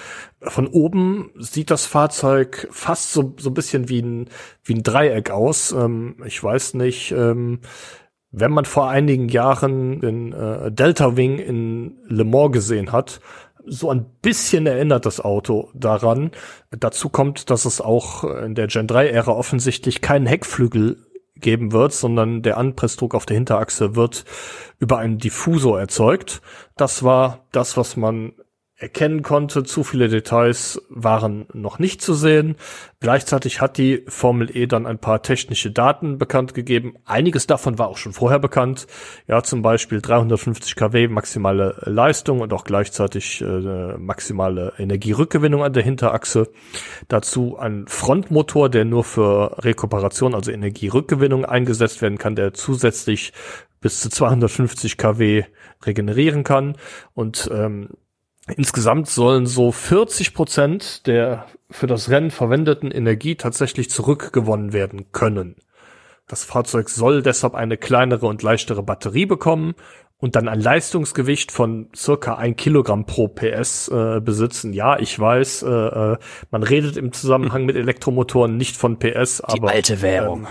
Speaker 2: Von oben sieht das Fahrzeug fast so, so ein bisschen wie ein, wie ein Dreieck aus. Ähm, ich weiß nicht, ähm, wenn man vor einigen Jahren den äh, Delta Wing in Le Mans gesehen hat, so ein bisschen erinnert das Auto daran. Dazu kommt, dass es auch in der Gen 3-Ära offensichtlich keinen Heckflügel geben wird, sondern der Anpressdruck auf der Hinterachse wird über einen Diffusor erzeugt. Das war das, was man erkennen konnte. Zu viele Details waren noch nicht zu sehen. Gleichzeitig hat die Formel E dann ein paar technische Daten bekannt gegeben. Einiges davon war auch schon vorher bekannt. Ja, zum Beispiel 350 kW maximale Leistung und auch gleichzeitig äh, maximale Energierückgewinnung an der Hinterachse. Dazu ein Frontmotor, der nur für Rekuperation, also Energierückgewinnung eingesetzt werden kann, der zusätzlich bis zu 250 kW regenerieren kann und ähm, Insgesamt sollen so 40 Prozent der für das Rennen verwendeten Energie tatsächlich zurückgewonnen werden können. Das Fahrzeug soll deshalb eine kleinere und leichtere Batterie bekommen und dann ein Leistungsgewicht von circa ein Kilogramm pro PS äh, besitzen. Ja, ich weiß, äh, äh man redet im Zusammenhang mit Elektromotoren nicht von PS,
Speaker 1: Die aber alte Währung. Ähm,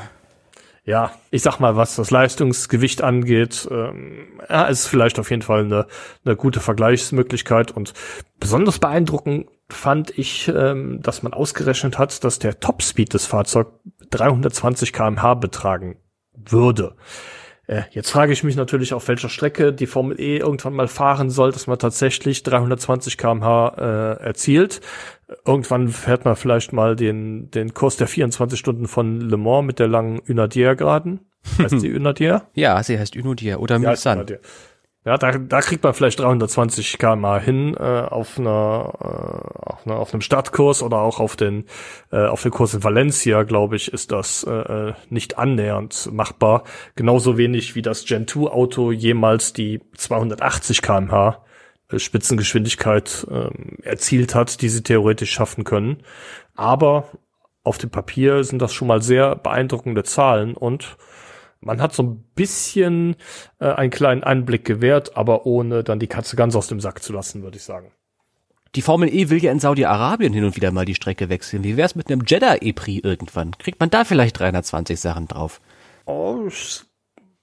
Speaker 2: ja, ich sag mal, was das Leistungsgewicht angeht, ähm, ja, ist vielleicht auf jeden Fall eine, eine gute Vergleichsmöglichkeit und besonders beeindruckend fand ich, ähm, dass man ausgerechnet hat, dass der Topspeed des Fahrzeugs 320 kmh betragen würde. Äh, jetzt frage ich mich natürlich, auf welcher Strecke die Formel E irgendwann mal fahren soll, dass man tatsächlich 320 kmh äh, erzielt. Irgendwann fährt man vielleicht mal den, den Kurs der 24 Stunden von Le Mans mit der langen Unadier-Geraden.
Speaker 1: Heißt sie [laughs] Unadier? ja, sie heißt Unadier oder Mulsanne.
Speaker 2: Ja, da, da kriegt man vielleicht 320 km hin äh, auf, einer, äh, auf, einer, auf einem Startkurs oder auch auf den äh, auf den Kurs in Valencia, glaube ich, ist das äh, äh nicht annähernd machbar. Genauso wenig wie das Gen 2 Auto jemals die 280 km/h äh, Spitzengeschwindigkeit äh, erzielt hat, die sie theoretisch schaffen können. Aber auf dem Papier sind das schon mal sehr beeindruckende Zahlen und man hat so ein bisschen äh, einen kleinen Einblick gewährt, aber ohne dann die Katze ganz aus dem Sack zu lassen, würde ich sagen.
Speaker 1: Die Formel E will ja in Saudi-Arabien hin und wieder mal die Strecke wechseln. Wie wär's mit einem Jeddah E-Prix irgendwann? Kriegt man da vielleicht 320 Sachen drauf?
Speaker 2: Oh,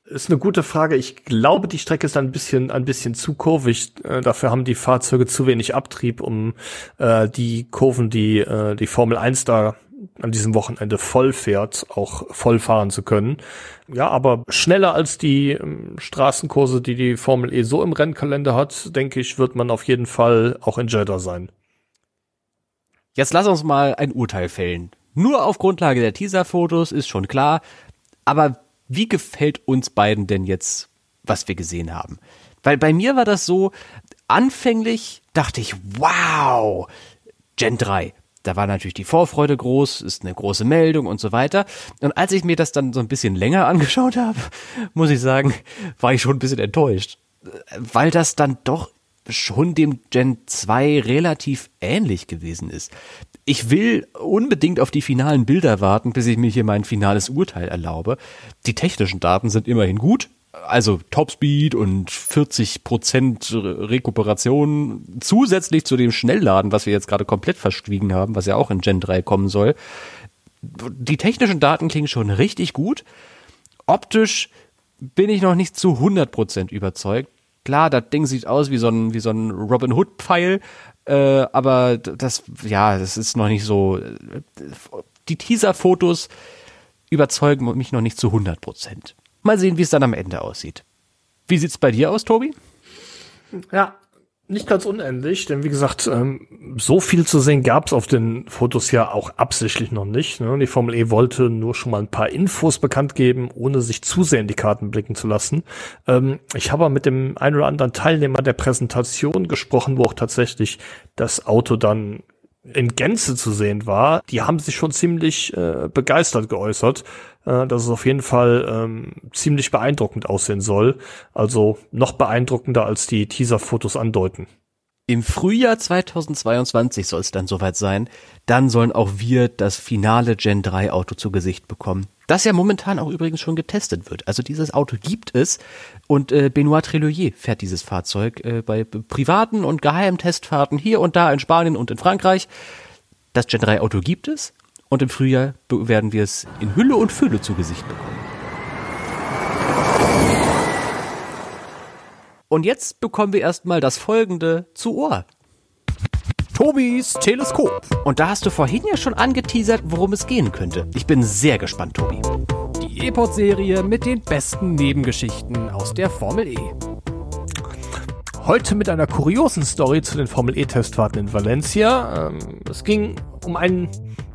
Speaker 2: ist eine gute Frage. Ich glaube, die Strecke ist ein bisschen, ein bisschen zu kurvig. Äh, dafür haben die Fahrzeuge zu wenig Abtrieb, um äh, die Kurven, die äh, die Formel 1 da an diesem Wochenende voll fährt, auch voll fahren zu können. Ja, aber schneller als die ähm, Straßenkurse, die die Formel E so im Rennkalender hat, denke ich, wird man auf jeden Fall auch in Jeddah sein.
Speaker 1: Jetzt lass uns mal ein Urteil fällen. Nur auf Grundlage der Teaser-Fotos ist schon klar, aber wie gefällt uns beiden denn jetzt, was wir gesehen haben? Weil bei mir war das so, anfänglich dachte ich, wow, Gen 3, da war natürlich die Vorfreude groß, ist eine große Meldung und so weiter. Und als ich mir das dann so ein bisschen länger angeschaut habe, [laughs] muss ich sagen, war ich schon ein bisschen enttäuscht. Weil das dann doch schon dem Gen 2 relativ ähnlich gewesen ist. Ich will unbedingt auf die finalen Bilder warten, bis ich mir hier mein finales Urteil erlaube. Die technischen Daten sind immerhin gut, also Topspeed und 40 Prozent Rekuperation zusätzlich zu dem Schnellladen, was wir jetzt gerade komplett verschwiegen haben, was ja auch in Gen 3 kommen soll. Die technischen Daten klingen schon richtig gut. Optisch bin ich noch nicht zu 100 Prozent überzeugt. Klar, das Ding sieht aus wie so ein, wie so ein Robin Hood Pfeil, äh, aber das, ja, das ist noch nicht so. Die Teaser-Fotos überzeugen mich noch nicht zu 100 Prozent. Mal sehen, wie es dann am Ende aussieht. Wie sieht's bei dir aus, Tobi?
Speaker 2: Ja, nicht ganz unendlich, denn wie gesagt, ähm, so viel zu sehen gab es auf den Fotos ja auch absichtlich noch nicht. Ne? Die Formel E wollte nur schon mal ein paar Infos bekannt geben, ohne sich zu sehr in die Karten blicken zu lassen. Ähm, ich habe mit dem einen oder anderen Teilnehmer der Präsentation gesprochen, wo auch tatsächlich das Auto dann in Gänze zu sehen war, die haben sich schon ziemlich äh, begeistert geäußert, äh, dass es auf jeden Fall ähm, ziemlich beeindruckend aussehen soll. Also noch beeindruckender als die Teaser-Fotos andeuten.
Speaker 1: Im Frühjahr 2022 soll es dann soweit sein. Dann sollen auch wir das finale Gen 3 Auto zu Gesicht bekommen. Das ja momentan auch übrigens schon getestet wird. Also dieses Auto gibt es und äh, Benoit Treloyer fährt dieses Fahrzeug äh, bei privaten und geheimen Testfahrten hier und da in Spanien und in Frankreich. Das Gen 3 Auto gibt es und im Frühjahr werden wir es in Hülle und Fülle zu Gesicht bekommen. Und jetzt bekommen wir erstmal das folgende zu Ohr.
Speaker 2: Tobis Teleskop.
Speaker 1: Und da hast du vorhin ja schon angeteasert, worum es gehen könnte. Ich bin sehr gespannt, Tobi.
Speaker 2: Die E-Pod-Serie mit den besten Nebengeschichten aus der Formel E. Heute mit einer kuriosen Story zu den Formel E-Testfahrten in Valencia. Ähm, es ging um einen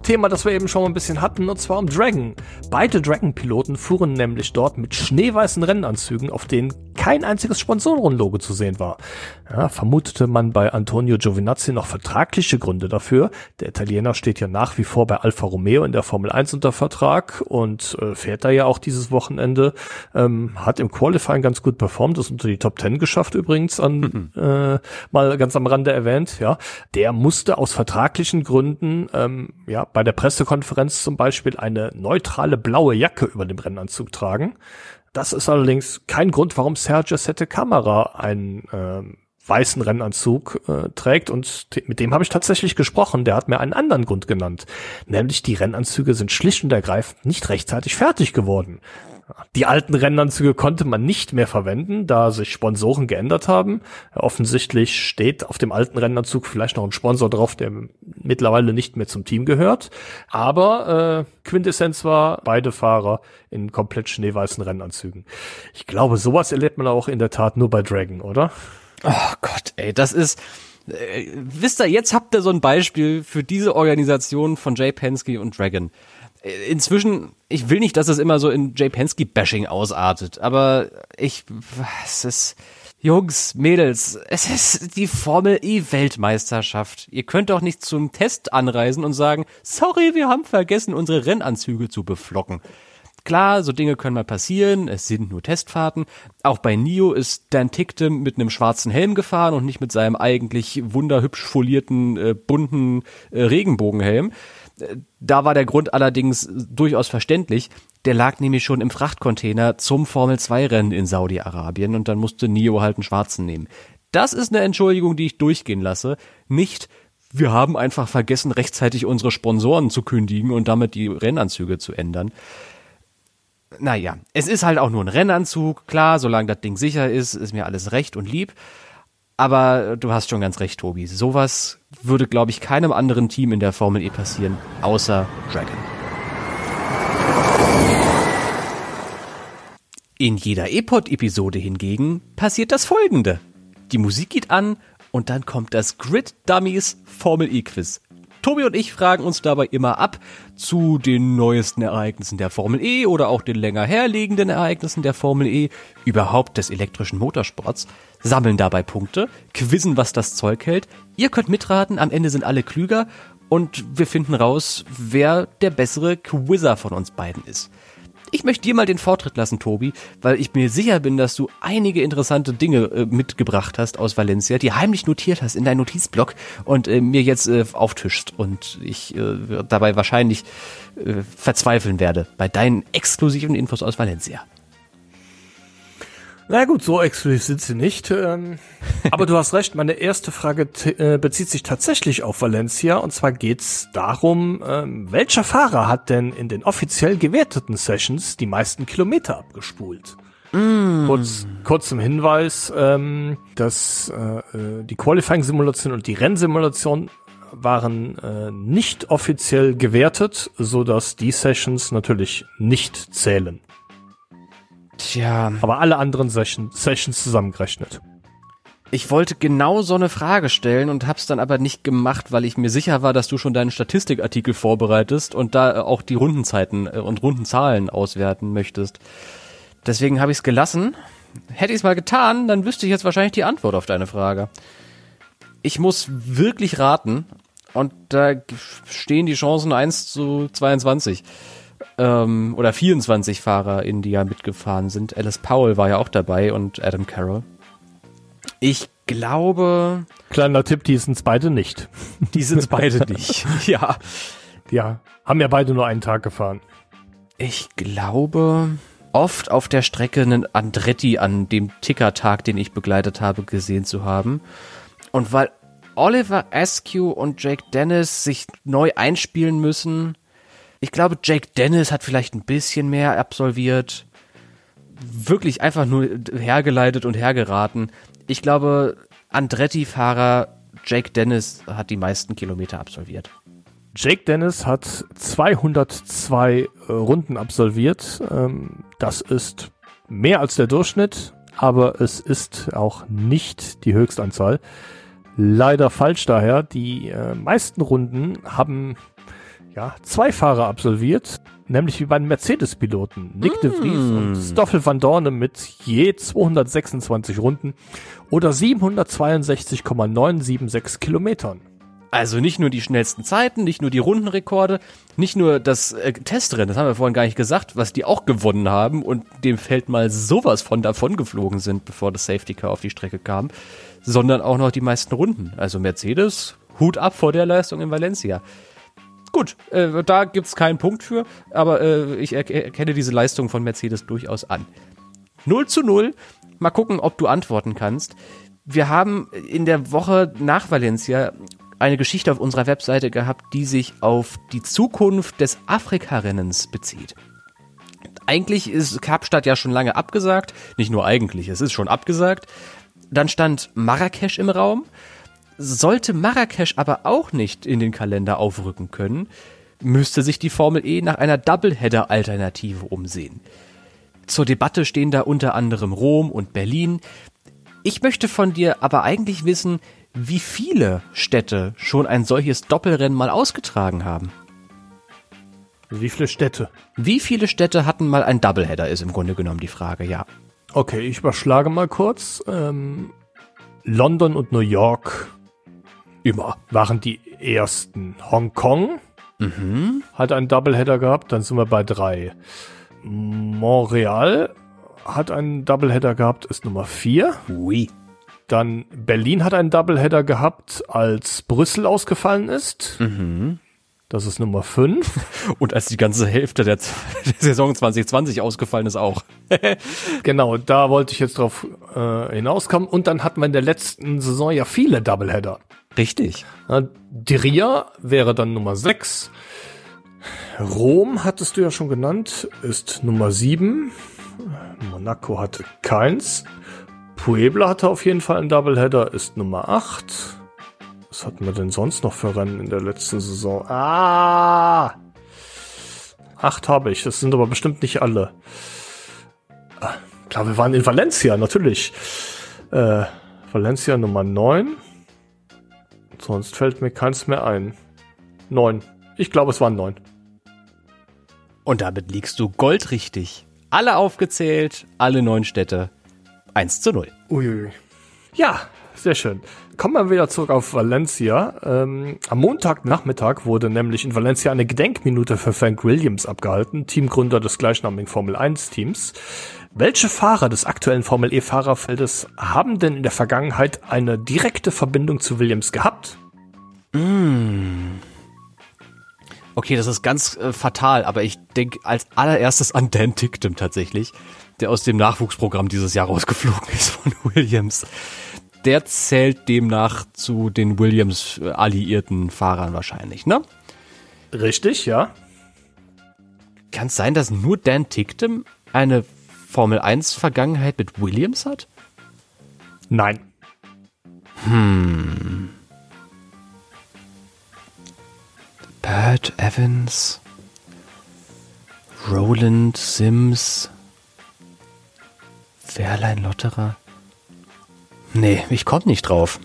Speaker 2: Thema, das wir eben schon mal ein bisschen hatten, und zwar um Dragon. Beide Dragon-Piloten fuhren nämlich dort mit schneeweißen Rennanzügen, auf denen kein einziges Sponsorenlogo zu sehen war. Ja, vermutete man bei Antonio Giovinazzi noch vertragliche Gründe dafür. Der Italiener steht ja nach wie vor bei Alfa Romeo in der Formel 1 unter Vertrag und äh, fährt da ja auch dieses Wochenende. Ähm, hat im Qualifying ganz gut performt, ist unter die Top 10 geschafft übrigens, an, mhm. äh, mal ganz am Rande erwähnt. Ja, Der musste aus vertraglichen Gründen ähm, ja, bei der Pressekonferenz zum Beispiel eine neutrale blaue Jacke über dem Rennanzug tragen. Das ist allerdings kein Grund, warum Sergio Sette Kamera einen äh, weißen Rennanzug äh, trägt und mit dem habe ich tatsächlich gesprochen. Der hat mir einen anderen Grund genannt, nämlich die Rennanzüge sind schlicht und ergreifend nicht rechtzeitig fertig geworden. Die alten Rennanzüge konnte man nicht mehr verwenden, da sich Sponsoren geändert haben. Offensichtlich steht auf dem alten Rennanzug vielleicht noch ein Sponsor drauf, der mittlerweile nicht mehr zum Team gehört. Aber äh, Quintessenz war, beide Fahrer in komplett schneeweißen Rennanzügen. Ich glaube, sowas erlebt man auch in der Tat nur bei Dragon, oder?
Speaker 1: Oh Gott, ey, das ist... Äh, wisst ihr, jetzt habt ihr so ein Beispiel für diese Organisation von Jay Penske und Dragon inzwischen, ich will nicht, dass es immer so in Jay Penske-Bashing ausartet, aber ich, es ist, Jungs, Mädels, es ist die Formel E-Weltmeisterschaft. Ihr könnt doch nicht zum Test anreisen und sagen, sorry, wir haben vergessen, unsere Rennanzüge zu beflocken. Klar, so Dinge können mal passieren, es sind nur Testfahrten. Auch bei Nio ist Dan Ticktem mit einem schwarzen Helm gefahren und nicht mit seinem eigentlich wunderhübsch folierten, äh, bunten äh, Regenbogenhelm. Da war der Grund allerdings durchaus verständlich. Der lag nämlich schon im Frachtcontainer zum Formel-2-Rennen in Saudi-Arabien und dann musste Nio halt einen schwarzen nehmen. Das ist eine Entschuldigung, die ich durchgehen lasse. Nicht, wir haben einfach vergessen, rechtzeitig unsere Sponsoren zu kündigen und damit die Rennanzüge zu ändern. Naja, es ist halt auch nur ein Rennanzug. Klar, solange das Ding sicher ist, ist mir alles recht und lieb. Aber du hast schon ganz recht, Tobi. Sowas würde, glaube ich, keinem anderen Team in der Formel E passieren, außer Dragon. In jeder E-Pod-Episode hingegen passiert das folgende. Die Musik geht an und dann kommt das Grid Dummies Formel E-Quiz. Tobi und ich fragen uns dabei immer ab zu den neuesten Ereignissen der Formel E oder auch den länger herliegenden Ereignissen der Formel E, überhaupt des elektrischen Motorsports, sammeln dabei Punkte, quizzen, was das Zeug hält. Ihr könnt mitraten, am Ende sind alle klüger und wir finden raus, wer der bessere Quizzer von uns beiden ist. Ich möchte dir mal den Vortritt lassen, Tobi, weil ich mir sicher bin, dass du einige interessante Dinge äh, mitgebracht hast aus Valencia, die heimlich notiert hast in deinem Notizblock und äh, mir jetzt äh, auftischst und ich äh, dabei wahrscheinlich äh, verzweifeln werde bei deinen exklusiven Infos aus Valencia.
Speaker 4: Na gut, so exklusiv sind sie nicht. Ähm, [laughs] aber du hast recht, meine erste Frage äh, bezieht sich tatsächlich auf Valencia. Und zwar geht's darum, ähm, welcher Fahrer hat denn in den offiziell gewerteten Sessions die meisten Kilometer abgespult? Mm. Kurz, kurz zum Hinweis, ähm, dass äh, äh die Qualifying-Simulation und die Rennsimulation waren äh, nicht offiziell gewertet, so dass die Sessions natürlich nicht zählen.
Speaker 1: Tja.
Speaker 4: Aber alle anderen Session, Sessions zusammengerechnet.
Speaker 1: Ich wollte genau so eine Frage stellen und hab's dann aber nicht gemacht, weil ich mir sicher war, dass du schon deinen Statistikartikel vorbereitest und da auch die Rundenzeiten äh, und Rundenzahlen auswerten möchtest. Deswegen habe ich es gelassen. Hätte ich es mal getan, dann wüsste ich jetzt wahrscheinlich die Antwort auf deine Frage. Ich muss wirklich raten und da stehen die Chancen 1 zu 22 ähm, oder 24 Fahrer in die ja mitgefahren sind. Alice Powell war ja auch dabei und Adam Carroll. Ich glaube.
Speaker 4: Kleiner Tipp, die sind beide nicht. [laughs]
Speaker 1: Die sind beide [laughs] nicht. Ja.
Speaker 4: Ja. Haben ja beide nur einen Tag gefahren.
Speaker 1: Ich glaube, oft auf der Strecke einen Andretti an dem Tickertag, den ich begleitet habe, gesehen zu haben. Und weil Oliver Askew und Jake Dennis sich neu einspielen müssen, ich glaube, Jake Dennis hat vielleicht ein bisschen mehr absolviert. Wirklich einfach nur hergeleitet und hergeraten. Ich glaube, Andretti-Fahrer Jake Dennis hat die meisten Kilometer absolviert?
Speaker 2: Jake Dennis hat 202 äh, Runden absolviert. Ähm, das ist mehr als der Durchschnitt, aber es ist auch nicht die Höchstanzahl. Leider falsch daher. Die äh, meisten Runden haben ja, zwei Fahrer absolviert, nämlich wie bei den Mercedes-Piloten. Nick mm. de Vries und Stoffel van Dorne mit je 226 Runden oder 762,976 Kilometern.
Speaker 1: Also nicht nur die schnellsten Zeiten, nicht nur die Rundenrekorde, nicht nur das äh, Testrennen, das haben wir vorhin gar nicht gesagt, was die auch gewonnen haben und dem Feld mal sowas von davon geflogen sind, bevor das Safety Car auf die Strecke kam, sondern auch noch die meisten Runden. Also Mercedes, Hut ab vor der Leistung in Valencia. Gut, äh, da gibt's keinen Punkt für, aber äh, ich erkenne diese Leistung von Mercedes durchaus an. 0 zu 0. Mal gucken, ob du antworten kannst. Wir haben in der Woche nach Valencia eine Geschichte auf unserer Webseite gehabt, die sich auf die Zukunft des Afrika-Rennens bezieht. Eigentlich ist Kapstadt ja schon lange abgesagt. Nicht nur eigentlich, es ist schon abgesagt. Dann stand Marrakesch im Raum. Sollte Marrakesch aber auch nicht in den Kalender aufrücken können, müsste sich die Formel E nach einer Doubleheader-Alternative umsehen. Zur Debatte stehen da unter anderem Rom und Berlin. Ich möchte von dir aber eigentlich wissen, wie viele Städte schon ein solches Doppelrennen mal ausgetragen haben.
Speaker 2: Wie viele Städte?
Speaker 1: Wie viele Städte hatten mal ein Doubleheader, ist im Grunde genommen die Frage, ja.
Speaker 2: Okay, ich überschlage mal kurz. Ähm, London und New York immer waren die ersten. Hongkong mhm. hat einen Doubleheader gehabt, dann sind wir bei drei. Montreal hat einen Doubleheader gehabt, ist Nummer vier.
Speaker 1: Oui.
Speaker 2: Dann Berlin hat einen Doubleheader gehabt, als Brüssel ausgefallen ist. Mhm. Das ist Nummer 5. [laughs]
Speaker 1: Und als die ganze Hälfte der, [laughs] der Saison 2020 ausgefallen ist auch. [laughs]
Speaker 2: genau, da wollte ich jetzt drauf äh, hinauskommen. Und dann hatten wir in der letzten Saison ja viele Doubleheader.
Speaker 1: Richtig.
Speaker 2: Diria wäre dann Nummer 6. Rom hattest du ja schon genannt, ist Nummer 7. Monaco hatte keins. Puebla hatte auf jeden Fall einen Doubleheader, ist Nummer 8. Was hatten wir denn sonst noch für Rennen in der letzten Saison? Ah! Acht habe ich, das sind aber bestimmt nicht alle. Ah, klar, wir waren in Valencia, natürlich. Äh, Valencia Nummer 9. Sonst fällt mir keins mehr ein. 9. Ich glaube, es waren 9.
Speaker 1: Und damit liegst du goldrichtig. Alle aufgezählt, alle neun Städte. 1 zu 0.
Speaker 2: Uiui. Ja, sehr schön. Kommen wir wieder zurück auf Valencia. Ähm, am Montagnachmittag wurde nämlich in Valencia eine Gedenkminute für Frank Williams abgehalten, Teamgründer des gleichnamigen Formel 1 Teams. Welche Fahrer des aktuellen Formel E Fahrerfeldes haben denn in der Vergangenheit eine direkte Verbindung zu Williams gehabt?
Speaker 1: Mm. Okay, das ist ganz äh, fatal, aber ich denke als allererstes an Dan Ticktum tatsächlich der aus dem Nachwuchsprogramm dieses Jahr rausgeflogen [laughs] ist von Williams. Der zählt demnach zu den Williams alliierten Fahrern wahrscheinlich, ne?
Speaker 2: Richtig, ja.
Speaker 1: Kann es sein, dass nur Dan Ticktum eine Formel 1 Vergangenheit mit Williams hat?
Speaker 2: Nein.
Speaker 1: Hm. Bert Evans, Roland Sims, Wehrlein Lotterer? Nee, ich komm nicht drauf.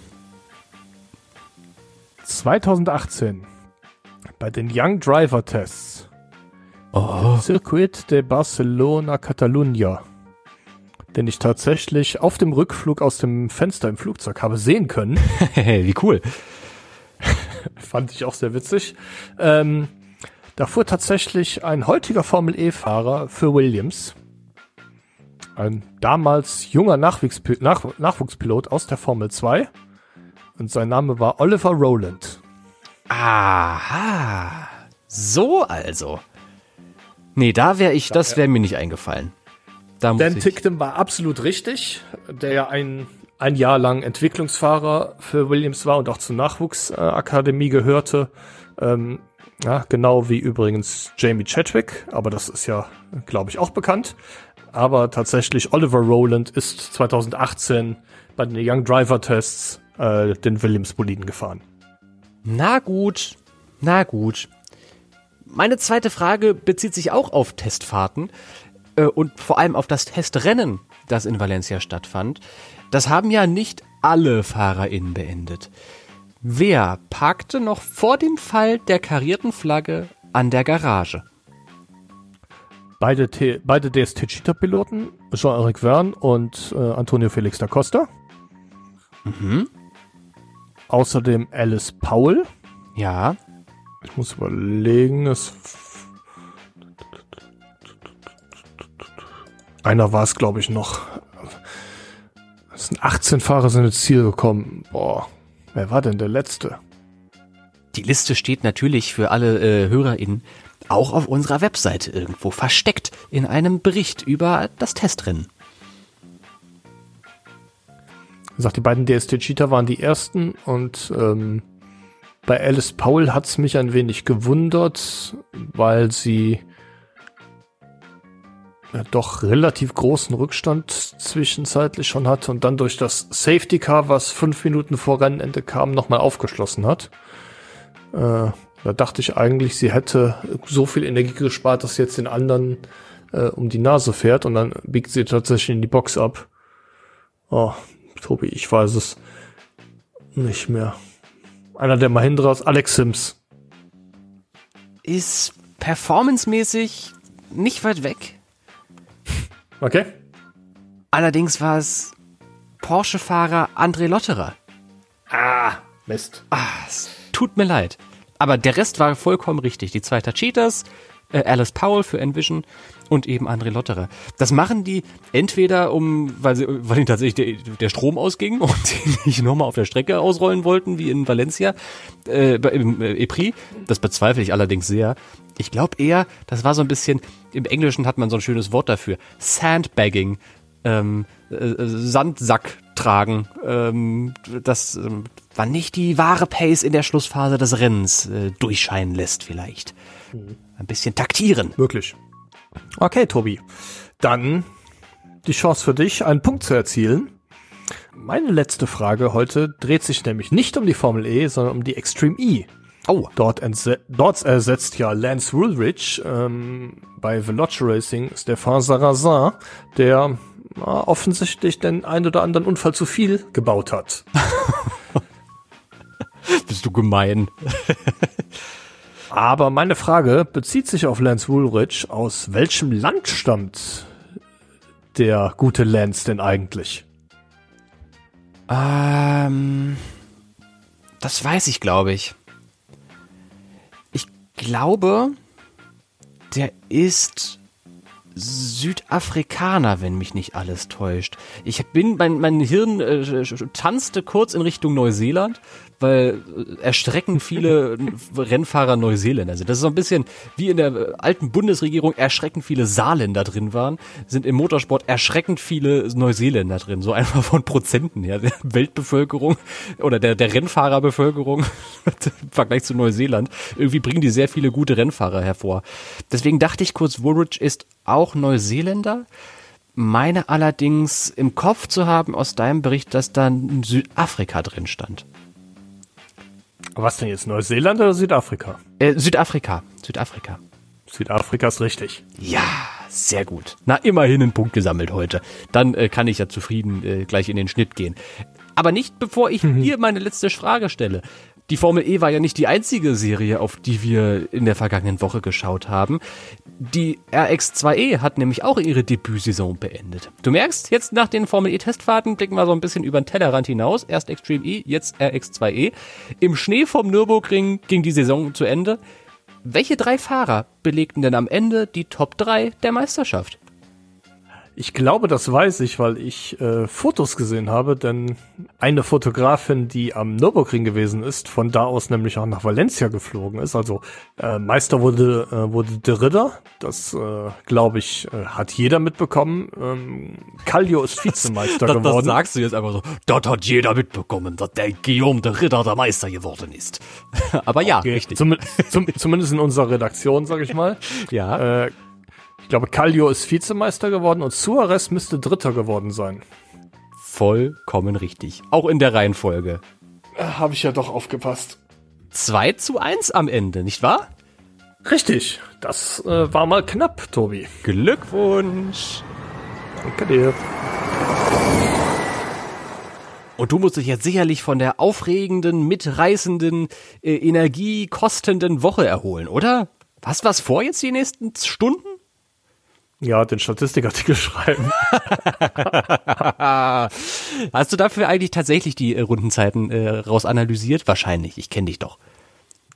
Speaker 2: 2018 bei den Young Driver Tests. Oh. Circuit de Barcelona Catalunya. Den ich tatsächlich auf dem Rückflug aus dem Fenster im Flugzeug habe sehen können. [laughs]
Speaker 1: Wie cool. [laughs]
Speaker 2: Fand ich auch sehr witzig. Ähm, da fuhr tatsächlich ein heutiger Formel E-Fahrer für Williams ein damals junger Nachwuchspil Nach Nachwuchspilot aus der Formel 2 und sein Name war Oliver Rowland.
Speaker 1: Aha, so also. Nee, da wäre ich, das wäre mir nicht eingefallen.
Speaker 2: Da Dan Tickton war absolut richtig, der ja ein, ein Jahr lang Entwicklungsfahrer für Williams war und auch zur Nachwuchsakademie gehörte. Ähm, ja, genau wie übrigens Jamie Chadwick, aber das ist ja, glaube ich, auch bekannt aber tatsächlich Oliver Rowland ist 2018 bei den Young Driver Tests äh, den Williams-Boliden gefahren.
Speaker 1: Na gut, na gut. Meine zweite Frage bezieht sich auch auf Testfahrten äh, und vor allem auf das Testrennen, das in Valencia stattfand. Das haben ja nicht alle FahrerInnen beendet. Wer parkte noch vor dem Fall der karierten Flagge an der Garage?
Speaker 2: Beide, T beide DST-Cheater-Piloten, Jean-Eric Verne und äh, Antonio Felix da Costa.
Speaker 1: Mhm.
Speaker 2: Außerdem Alice Paul.
Speaker 1: Ja.
Speaker 2: Ich muss überlegen, es. Einer war es, glaube ich, noch. Es sind 18 Fahrer sind ins Ziel gekommen. Boah, wer war denn der letzte?
Speaker 1: Die Liste steht natürlich für alle äh, HörerInnen auch auf unserer Webseite irgendwo versteckt in einem Bericht über das Testrennen.
Speaker 2: Sagt, die beiden DST-Cheater waren die ersten und ähm, bei Alice Paul hat's mich ein wenig gewundert, weil sie ja, doch relativ großen Rückstand zwischenzeitlich schon hatte und dann durch das Safety Car, was fünf Minuten vor Rennende kam, nochmal aufgeschlossen hat. Äh, da dachte ich eigentlich, sie hätte so viel Energie gespart, dass sie jetzt den anderen äh, um die Nase fährt und dann biegt sie tatsächlich in die Box ab. Oh, Tobi, ich weiß es nicht mehr. Einer der Mahindras, Alex Sims.
Speaker 1: Ist performancemäßig nicht weit weg.
Speaker 2: Okay.
Speaker 1: Allerdings war es Porsche-Fahrer André Lotterer.
Speaker 2: Ah, Mist.
Speaker 1: Ah, es tut mir leid. Aber der Rest war vollkommen richtig. Die Zweiter Cheaters, äh, Alice Powell für Envision und eben André Lotterer. Das machen die entweder um, weil sie, weil ihnen tatsächlich der, der Strom ausging und [laughs] sie nicht nochmal auf der Strecke ausrollen wollten, wie in Valencia, äh, im äh, EPRI. Das bezweifle ich allerdings sehr. Ich glaube eher, das war so ein bisschen, im Englischen hat man so ein schönes Wort dafür. Sandbagging. Ähm, äh, Sandsack tragen. Ähm, das war nicht die wahre Pace in der Schlussphase des Rennens äh, durchscheinen lässt vielleicht. Ein bisschen taktieren.
Speaker 2: Möglich. Okay, Tobi. Dann die Chance für dich, einen Punkt zu erzielen. Meine letzte Frage heute dreht sich nämlich nicht um die Formel E, sondern um die Extreme E.
Speaker 1: Oh.
Speaker 2: Dort, dort ersetzt ja Lance Woolridge ähm, bei Veloce Racing Stefan Sarrazin, der na, offensichtlich den ein oder anderen Unfall zu viel gebaut hat. [laughs]
Speaker 1: Gemein. [laughs]
Speaker 2: Aber meine Frage bezieht sich auf Lance Woolridge. Aus welchem Land stammt der gute Lance denn eigentlich?
Speaker 1: Ähm, das weiß ich, glaube ich. Ich glaube, der ist Südafrikaner, wenn mich nicht alles täuscht. Ich bin, mein, mein Hirn äh, tanzte kurz in Richtung Neuseeland, weil äh, erschreckend viele Rennfahrer Neuseeländer sind. Das ist so ein bisschen wie in der äh, alten Bundesregierung erschreckend viele Saarländer drin waren, sind im Motorsport erschreckend viele Neuseeländer drin. So einfach von Prozenten her. Der Weltbevölkerung oder der, der Rennfahrerbevölkerung [laughs] im Vergleich zu Neuseeland. Irgendwie bringen die sehr viele gute Rennfahrer hervor. Deswegen dachte ich kurz, Woolridge ist auch Neuseeländer. Meine allerdings im Kopf zu haben aus deinem Bericht, dass da Südafrika drin stand.
Speaker 2: Was denn jetzt, Neuseeland oder Südafrika?
Speaker 1: Äh, Südafrika. Südafrika.
Speaker 2: Südafrika ist richtig.
Speaker 1: Ja, sehr gut. Na, immerhin einen Punkt gesammelt heute. Dann äh, kann ich ja zufrieden äh, gleich in den Schnitt gehen. Aber nicht bevor ich mhm. dir meine letzte Frage stelle. Die Formel E war ja nicht die einzige Serie, auf die wir in der vergangenen Woche geschaut haben. Die RX2E hat nämlich auch ihre Debütsaison beendet. Du merkst, jetzt nach den Formel E Testfahrten blicken wir so ein bisschen über den Tellerrand hinaus. Erst Extreme E, jetzt RX2E. Im Schnee vom Nürburgring ging die Saison zu Ende. Welche drei Fahrer belegten denn am Ende die Top 3 der Meisterschaft?
Speaker 2: Ich glaube, das weiß ich, weil ich äh, Fotos gesehen habe, denn eine Fotografin, die am Nürburgring gewesen ist, von da aus nämlich auch nach Valencia geflogen ist. Also äh, Meister wurde äh, wurde der Ritter. Das äh, glaube ich äh, hat jeder mitbekommen. Ähm, Kallio ist Vizemeister [laughs]
Speaker 1: das,
Speaker 2: geworden.
Speaker 1: Das sagst du jetzt einfach so. Das hat jeder mitbekommen, dass der Guillaume der Ritter der Meister geworden ist. [laughs] Aber ja, okay. richtig.
Speaker 2: Zum, zum, zumindest in unserer Redaktion, sage ich mal. [laughs]
Speaker 1: ja.
Speaker 2: Äh, ich glaube, Kallio ist Vizemeister geworden und Suarez müsste Dritter geworden sein.
Speaker 1: vollkommen richtig. Auch in der Reihenfolge.
Speaker 2: Habe ich ja doch aufgepasst.
Speaker 1: 2 zu 1 am Ende, nicht wahr?
Speaker 2: Richtig. Das äh, war mal knapp, Tobi.
Speaker 1: Glückwunsch.
Speaker 2: Danke dir.
Speaker 1: Und du musst dich jetzt sicherlich von der aufregenden, mitreißenden, äh, energiekostenden Woche erholen, oder? Hast du was vor jetzt die nächsten Stunden?
Speaker 2: Ja, den Statistikartikel [laughs] schreiben. [laughs]
Speaker 1: Hast du dafür eigentlich tatsächlich die äh, Rundenzeiten äh, rausanalysiert? Wahrscheinlich, ich kenne dich doch.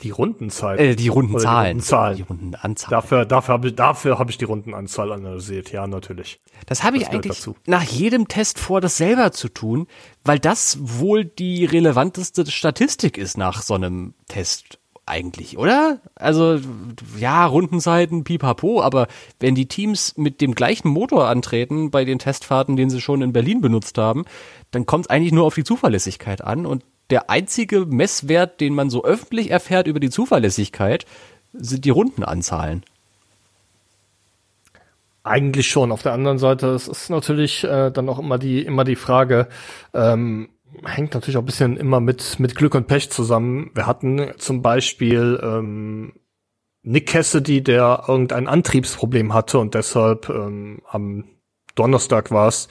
Speaker 2: Die Rundenzeiten?
Speaker 1: Äh, die Rundenzahlen.
Speaker 2: Die Rundenzahlen.
Speaker 1: Die Rundenanzahl.
Speaker 2: Dafür, dafür habe ich, dafür hab ich die Rundenanzahl analysiert, ja, natürlich.
Speaker 1: Das habe ich eigentlich
Speaker 2: dazu.
Speaker 1: nach jedem Test vor, das selber zu tun, weil das wohl die relevanteste Statistik ist nach so einem Test eigentlich, oder? Also, ja, Rundenzeiten, pipapo, aber wenn die Teams mit dem gleichen Motor antreten bei den Testfahrten, den sie schon in Berlin benutzt haben, dann kommt es eigentlich nur auf die Zuverlässigkeit an und der einzige Messwert, den man so öffentlich erfährt über die Zuverlässigkeit, sind die Rundenanzahlen.
Speaker 2: Eigentlich schon. Auf der anderen Seite, es ist natürlich äh, dann auch immer die, immer die Frage, ähm, hängt natürlich auch ein bisschen immer mit, mit Glück und Pech zusammen. Wir hatten zum Beispiel ähm, Nick Cassidy, der irgendein Antriebsproblem hatte und deshalb ähm, am Donnerstag war es,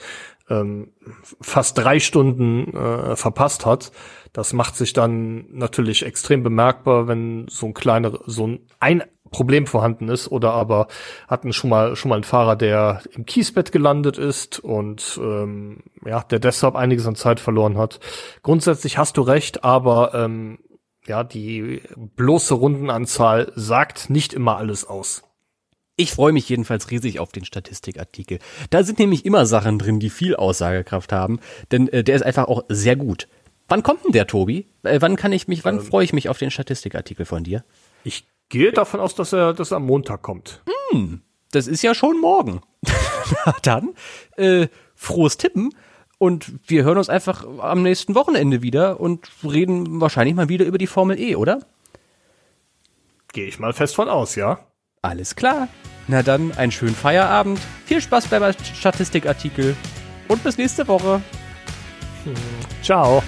Speaker 2: ähm, fast drei Stunden äh, verpasst hat. Das macht sich dann natürlich extrem bemerkbar, wenn so ein kleiner, so ein, ein Problem vorhanden ist oder aber hatten schon mal schon mal einen Fahrer, der im Kiesbett gelandet ist und ähm, ja, der deshalb einiges an Zeit verloren hat. Grundsätzlich hast du recht, aber ähm, ja, die bloße Rundenanzahl sagt nicht immer alles aus.
Speaker 1: Ich freue mich jedenfalls riesig auf den Statistikartikel. Da sind nämlich immer Sachen drin, die viel Aussagekraft haben, denn äh, der ist einfach auch sehr gut. Wann kommt denn der, Tobi? Äh, wann kann ich mich, wann freue ich mich auf den Statistikartikel von dir?
Speaker 2: Ich gehe davon aus, dass er, dass er am Montag kommt.
Speaker 1: Das ist ja schon morgen. [laughs] Na dann, äh, frohes Tippen. Und wir hören uns einfach am nächsten Wochenende wieder und reden wahrscheinlich mal wieder über die Formel E, oder?
Speaker 2: Gehe ich mal fest von aus, ja?
Speaker 1: Alles klar. Na dann, einen schönen Feierabend. Viel Spaß beim Statistikartikel. Und bis nächste Woche.
Speaker 2: Ciao.